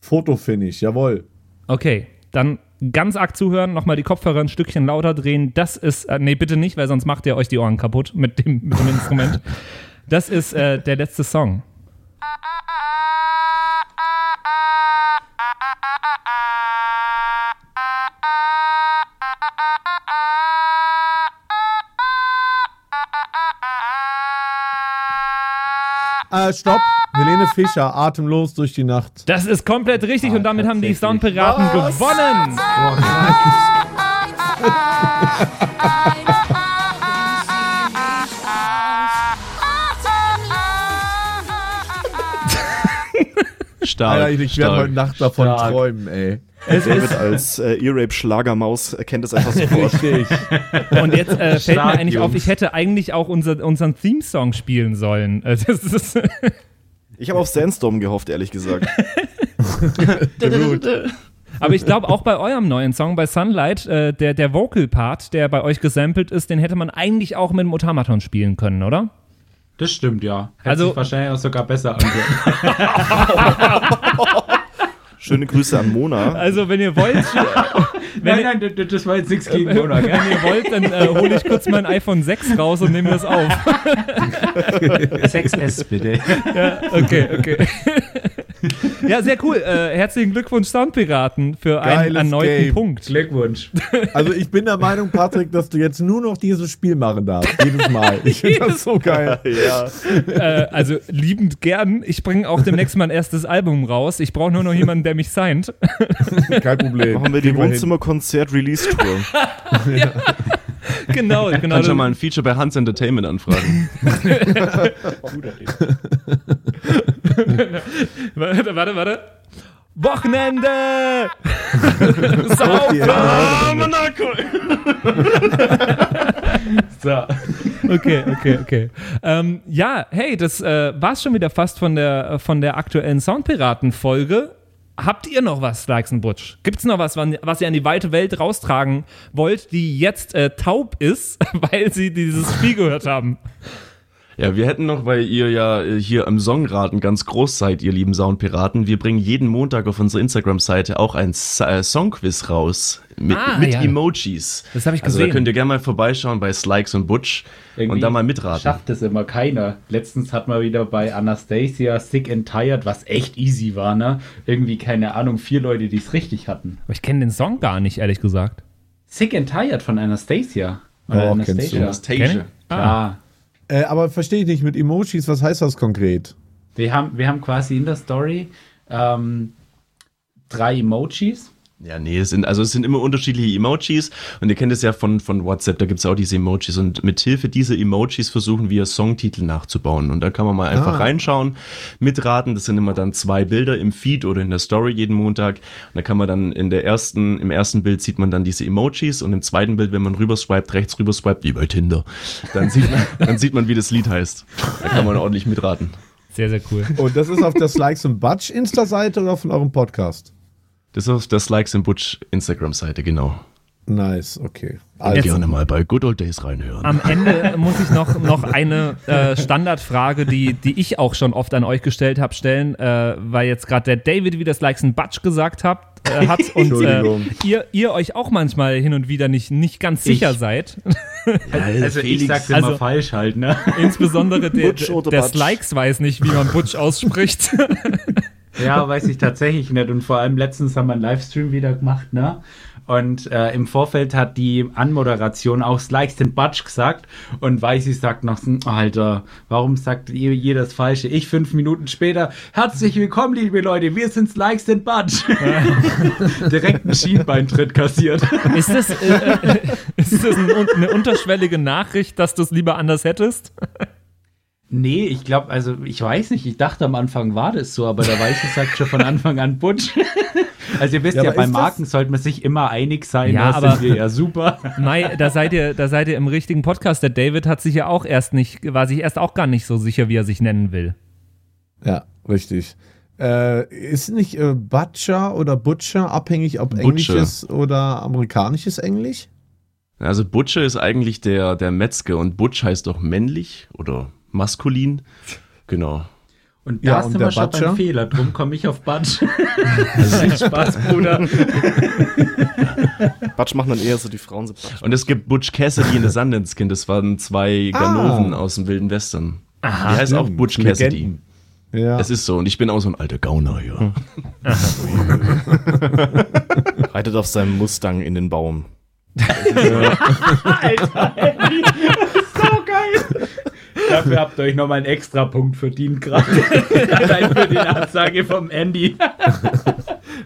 Fotofinish, jawohl. Okay, dann ganz arg zuhören, nochmal die Kopfhörer ein Stückchen lauter drehen. Das ist, äh, nee, bitte nicht, weil sonst macht ihr euch die Ohren kaputt mit dem, mit dem Instrument. (laughs) Das ist äh, der letzte Song. Äh, stopp. Helene Fischer, atemlos durch die Nacht. Das ist komplett richtig und damit haben die. Soundpiraten gewonnen. Stark. Alter, ich werde stark. heute Nacht davon Stark. träumen, ey. David als äh, Earape-Schlagermaus erkennt es einfach sofort. Richtig. Und jetzt äh, fällt mir eigentlich auf, ich hätte eigentlich auch unser, unseren Theme-Song spielen sollen. Äh, Das ist, (laughs) Ich habe auf Sandstorm gehofft, ehrlich gesagt. (laughs) aber ich glaube auch bei eurem neuen Song, bei Sunlight, äh, der, der Vocal-Part, der bei euch gesampelt ist, den hätte man eigentlich auch mit dem Otamaton spielen können, oder? Das stimmt, ja. Hätte Also- sich wahrscheinlich auch sogar besser angehört. (laughs) Schöne Grüße an Mona. Also wenn ihr wollt, (laughs) wenn, nein, ihr, nein, das- war jetzt nichts gegen wenn Mona, gell? (laughs) ihr wollt, dann äh, hole ich kurz mein iPhone 6 raus und nehme das auf. (laughs) 6S bitte. Ja, okay, okay. (laughs) ja, sehr cool. Äh, herzlichen Glückwunsch, Soundpiraten, für einen Geiles erneuten Game. Punkt. Glückwunsch. Also ich bin der Meinung, Patrick, dass du jetzt nur noch dieses Spiel machen darfst. Jedes Mal. Ich finde das so geil. Ja. Äh, also liebend gern. Ich bringe auch demnächst mein erstes Album raus. Ich brauche nur noch jemanden, der mich signed. Kein Problem. Machen wir die Kriegen hin. Wohnzimmerkonzert-Release-Tour. (laughs) genau, genau. Kannst schon mal ein Feature bei Hans Entertainment anfragen. (laughs) Warte, warte, warte. Wochenende! (laughs) So. Okay, okay, okay. Ähm, ja, hey, das äh, war's schon wieder fast von der, von der aktuellen Soundpiraten-Folge. Habt ihr noch was, Likes und Butch? Gibt's noch was, was ihr an die weite Welt raustragen wollt, die jetzt äh, taub ist, (laughs) weil sie dieses Spiel gehört haben? Ja, wir hätten noch, weil ihr ja äh, hier am Songraten ganz groß seid, ihr lieben Soundpiraten, wir bringen jeden Montag auf unserer Instagram-Seite auch ein äh, Songquiz raus. Mit, Ah, mit ja. Emojis. Das hab ich Also da gesehen. könnt ihr gerne mal vorbeischauen bei Slikes und Butch und da mal mitraten. Schafft es immer keiner. Letztens hat man wieder bei Anastasia Sick and Tired, was echt easy war, ne? Irgendwie, keine Ahnung, vier Leute, die es richtig hatten. Aber ich kenne den Song gar nicht, ehrlich gesagt. Sick and Tired von Anastasia. Oh, kennst du. Anastasia. Klar. Äh, aber verstehe ich nicht mit Emojis, was heißt das konkret? Wir haben, wir haben quasi in der Story ähm, drei Emojis. Ja, nee, es sind, also es sind immer unterschiedliche Emojis und ihr kennt es ja von, von WhatsApp, da gibt es auch diese Emojis und mit Hilfe dieser Emojis versuchen wir Songtitel nachzubauen und da kann man mal einfach Ah. reinschauen, mitraten, das sind immer dann zwei Bilder im Feed oder in der Story jeden Montag und da kann man dann in der ersten, im ersten Bild sieht man dann diese Emojis und im zweiten Bild, wenn man rüberswiped, rechts rüberswiped, wie bei Tinder, dann sieht man, (laughs) dann sieht man, wie das Lied heißt. Da kann man ordentlich mitraten. Sehr, sehr cool. Und das ist auf der Likes und Butch Insta-Seite oder von eurem Podcast? Das ist auf das Likes and Butch Instagram-Seite, genau. Nice, okay. Also Also, gerne mal bei Good Old Days reinhören. Am Ende muss ich noch, noch eine äh, Standardfrage, die, die ich auch schon oft an euch gestellt habe, stellen, äh, weil jetzt gerade der David wieder das Likes and Butch gesagt habt, äh, hat (laughs) und äh, ihr, ihr euch auch manchmal hin und wieder nicht, nicht ganz sicher Ich. seid. Also ich sag's immer Also- falsch halt, ne? Insbesondere der, der Butch? Likes weiß nicht, wie man Butch ausspricht. (laughs) Ja, weiß ich tatsächlich nicht. Und vor allem letztens haben wir einen Livestream wieder gemacht, ne? Und äh, im Vorfeld hat die Anmoderation auch Likes den Butch gesagt. Und Weißi sagt noch, so, Alter, warum sagt ihr jeder das Falsche? Ich fünf Minuten später, herzlich willkommen, liebe Leute, wir sind Likes den Butch. (laughs) Direkt einen Schienbeintritt kassiert. Ist das, äh, äh, (laughs) ist das ein, eine unterschwellige Nachricht, dass du es lieber anders hättest? Nee, ich glaube, also ich weiß nicht, ich dachte am Anfang war das so, aber der Weiße sagt schon von Anfang an Butch. (laughs) Also ihr wisst Ja, ja, bei ist das- Marken sollte man sich immer einig sein, Ja, da aber- sind wir ja super. (laughs) Mai, da seid ihr, da seid ihr im richtigen Podcast. Der David hat sich ja auch erst nicht, war sich erst auch gar nicht so sicher, wie er sich nennen will. Ja, richtig. Äh, ist nicht äh, Butcher oder Butcher abhängig, ob Butcher. englisches oder amerikanisches Englisch? Also Butcher ist eigentlich der, der Metzger und Butch heißt doch männlich oder maskulin. Genau. Und Ja, da und sind wir schon beim Fehler, drum komme ich auf Batsch. (laughs) Viel Spaß, Bruder. (laughs) Batsch machen dann eher so die Frauen sind Batsch. Und es gibt Butch Cassidy in The Sundance Kid. Das waren zwei Ganoven aus dem Wilden Western. Die heißt auch Butch Cassidy. Legenden. Ja. Es ist so. Und ich bin auch so ein alter Gauner hier. (laughs) Reitet auf seinem Mustang in den Baum. Alter, Andy. So geil. Dafür habt ihr euch nochmal einen extra Punkt verdient gerade. (laughs) Allein für die Ansage vom Andy.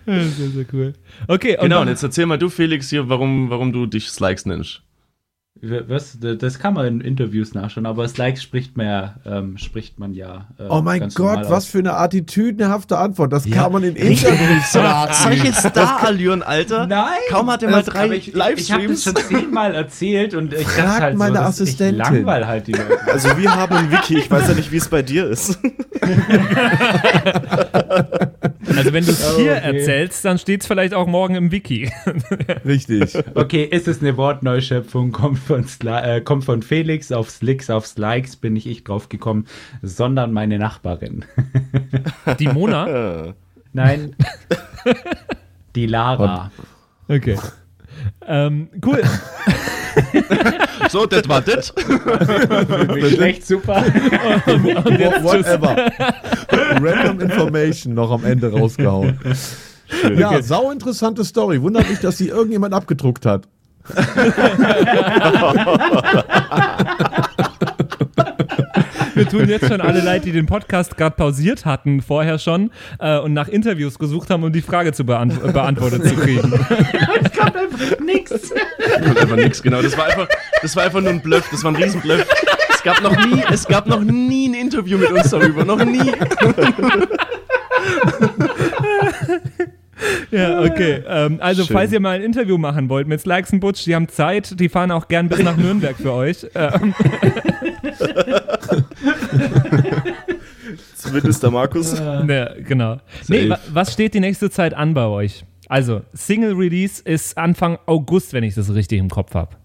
Sehr, sehr cool. Okay, und Genau, dann- und jetzt erzähl mal du, Felix, hier, warum, warum du dich Slikes nennst. Was? Das kann man in Interviews nachschauen, aber Slikes spricht man ja, ähm, spricht man ja. äh, Oh mein ganz Gott, was aus. für eine attitüdenhafte Antwort. Das Ja, kann man in Interviews (laughs) sagen. Solche Star-Allüren, Alter. Nein! Kaum hat er mal Das- drei ich, ich habe das Livestreams. schon zehnmal erzählt und ich Frag dachte halt meine so, Assistentin. Ich langweil halt die Leute. Also wir haben ein Wiki, ich weiß ja nicht, wie es bei dir ist. (laughs) (laughs) also wenn du es (laughs) hier okay. erzählst, dann steht es vielleicht auch morgen im Wiki. (laughs) Richtig. Okay, ist es eine Wortneuschöpfung, kommt von, Sli äh, kommt von Felix auf Slicks, auf Slikes bin nicht ich drauf gekommen, sondern meine Nachbarin. (laughs) Die Mona? Nein, die Lara. Okay. Ähm, cool. (laughs) So, das war das. Nicht schlecht, super. (laughs) Wha- Whatever. Random Information noch am Ende rausgehauen. Ja, sau interessante Story. Wundert mich, dass sie irgendjemand abgedruckt hat. (laughs) Wir tun jetzt schon alle leid, die den Podcast gerade pausiert hatten, vorher schon, äh, und nach Interviews gesucht haben, um die Frage zu beant beantwortet zu kriegen. (laughs) Nix. Und einfach nix, genau. Das war einfach, das war einfach nur ein Bluff. Das war ein Riesenbluff. Es gab noch nie, es gab noch nie ein Interview mit uns darüber. Noch nie. Ja, okay. Ähm, also, Schön. falls ihr mal ein Interview machen wollt mit Slikes und Butch, die haben Zeit, die fahren auch gern bis nach (laughs) Nürnberg für euch. Ähm, (laughs) zumindest der Markus. ne, genau. Nee, Safe. was steht die nächste Zeit an bei euch? Also, Single Release ist Anfang August, wenn ich das richtig im Kopf habe.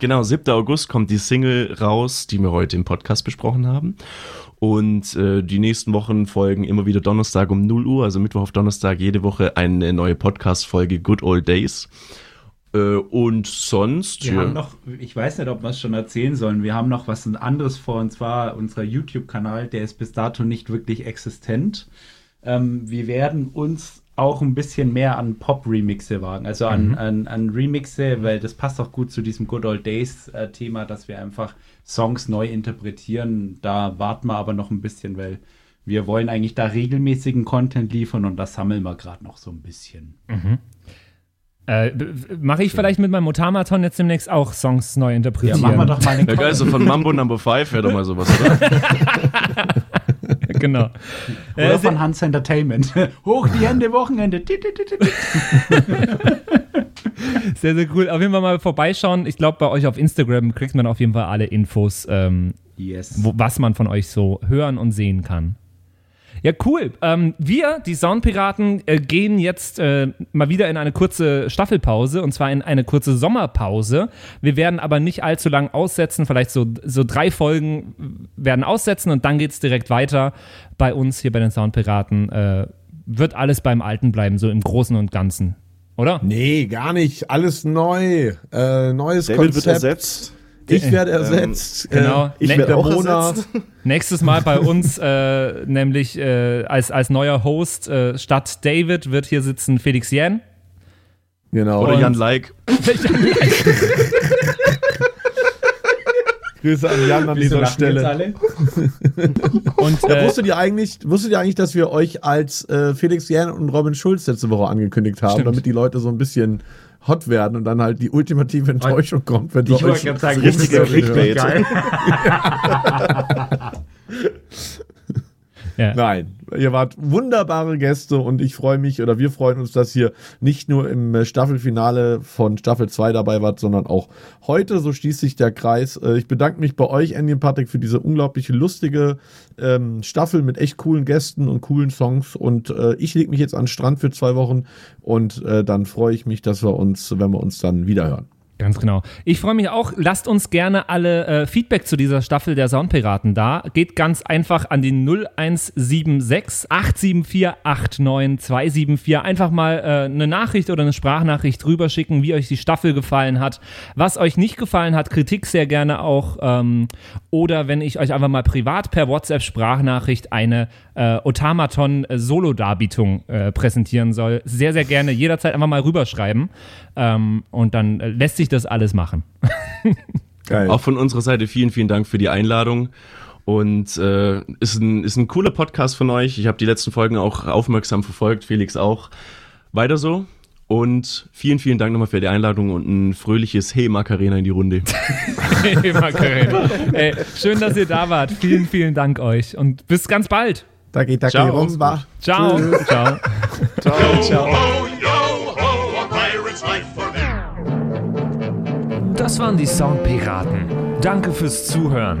Genau, 7. August kommt die Single raus, die wir heute im Podcast besprochen haben. Und äh, die nächsten Wochen folgen immer wieder Donnerstag um 0 Uhr, also Mittwoch auf Donnerstag jede Woche eine neue Podcast-Folge Good Old Days. Äh, und sonst, Wir ja. haben noch, ich weiß nicht, ob wir es schon erzählen sollen, wir haben noch was anderes vor, und zwar unser YouTube-Kanal, der ist bis dato nicht wirklich existent. Ähm, wir werden uns auch ein bisschen mehr an Pop-Remixe wagen, also an, an, an Remixe, weil das passt auch gut zu diesem Good Old Days-Thema, dass wir einfach Songs neu interpretieren. Da warten wir aber noch ein bisschen, weil wir wollen eigentlich da regelmäßigen Content liefern und das sammeln wir gerade noch so ein bisschen. Äh, Mache ich vielleicht mit meinem Motamaton jetzt demnächst auch Songs neu Ja, interpretieren? machen wir doch mal einen Ja, geil, so von Mambo Number 5 wäre doch mal sowas, oder? (laughs) genau. (laughs) Oder Äh, von Hans Entertainment. (laughs) Hoch die Hände, Wochenende. (laughs) Sehr, sehr cool. Auf jeden Fall mal vorbeischauen. Ich glaube, bei euch auf Instagram kriegt man auf jeden Fall alle Infos, ähm, Yes. wo, was man von euch so hören und sehen kann. Ja, cool. Ähm, wir, die Soundpiraten, äh, gehen jetzt äh, mal wieder in eine kurze Staffelpause und zwar in eine kurze Sommerpause. Wir werden aber nicht allzu lang aussetzen, vielleicht so, so drei Folgen werden aussetzen und dann geht's direkt weiter. Bei uns hier bei den Soundpiraten äh, wird alles beim Alten bleiben, so im Großen und Ganzen. Oder? Nee, gar nicht. Alles neu. Äh, neues David wird Konzept. ersetzt. Ich werde ersetzt. genau. Äh, Ich Ne- werde Mona. ersetzt. Nächstes Mal bei (laughs) uns, äh, nämlich äh, als, als neuer Host äh, statt David wird hier sitzen Felix Jähn. Genau. Oder Jan Like. (laughs) Grüße an Jan an Wieso dieser Stelle. (laughs) Und Ja, äh, wusstet ihr eigentlich, wusstet ihr eigentlich, dass wir euch als äh, Felix Jähn und Robin Schulz letzte Woche angekündigt haben, Stimmt. damit die Leute so ein bisschen hot werden und dann halt die ultimative Enttäuschung kommt, wenn Ich wollte euch gerade sagen, richtiger Clickbait. (laughs) (laughs) (laughs) Ja. Nein, ihr wart wunderbare Gäste und ich freue mich oder wir freuen uns, dass ihr nicht nur im äh, Staffelfinale von Staffel 2 dabei wart, sondern auch heute. So schließt sich der Kreis. Äh, Ich bedanke mich bei euch, Andy und Patrick, für diese unglaublich lustige ähm, Staffel mit echt coolen Gästen und coolen Songs. Und äh, ich lege mich jetzt an den Strand für zwei Wochen und äh, dann freue ich mich, dass wir uns, wenn wir uns dann wiederhören. Ganz genau. Ich freue mich auch. Lasst uns gerne alle äh, Feedback zu dieser Staffel der Soundpiraten da. Geht ganz einfach an die 0176 874 89274. Einfach mal äh, eine Nachricht oder eine Sprachnachricht rüberschicken, wie euch die Staffel gefallen hat. Was euch nicht gefallen hat, Kritik sehr gerne auch. Ähm, oder wenn ich euch einfach mal privat per WhatsApp-Sprachnachricht eine äh, Otamaton-Solo-Darbietung äh, präsentieren soll, sehr, sehr gerne jederzeit einfach mal rüberschreiben. Ähm, und dann äh, lässt sich das alles machen. (laughs) Geil. Auch von unserer Seite vielen, vielen Dank für die Einladung. Und äh, ist, ein, ist ein cooler Podcast von euch. Ich habe die letzten Folgen auch aufmerksam verfolgt, Felix auch. Weiter so. Und vielen, vielen Dank nochmal für die Einladung und ein fröhliches Hey Macarena in die Runde. (laughs) Hey, Macarena. Ey, schön, dass ihr da wart. Vielen, vielen Dank euch und bis ganz bald. Da geht der Ciao. Rumba. Ciao. Ciao. Das waren die Soundpiraten. Danke fürs Zuhören.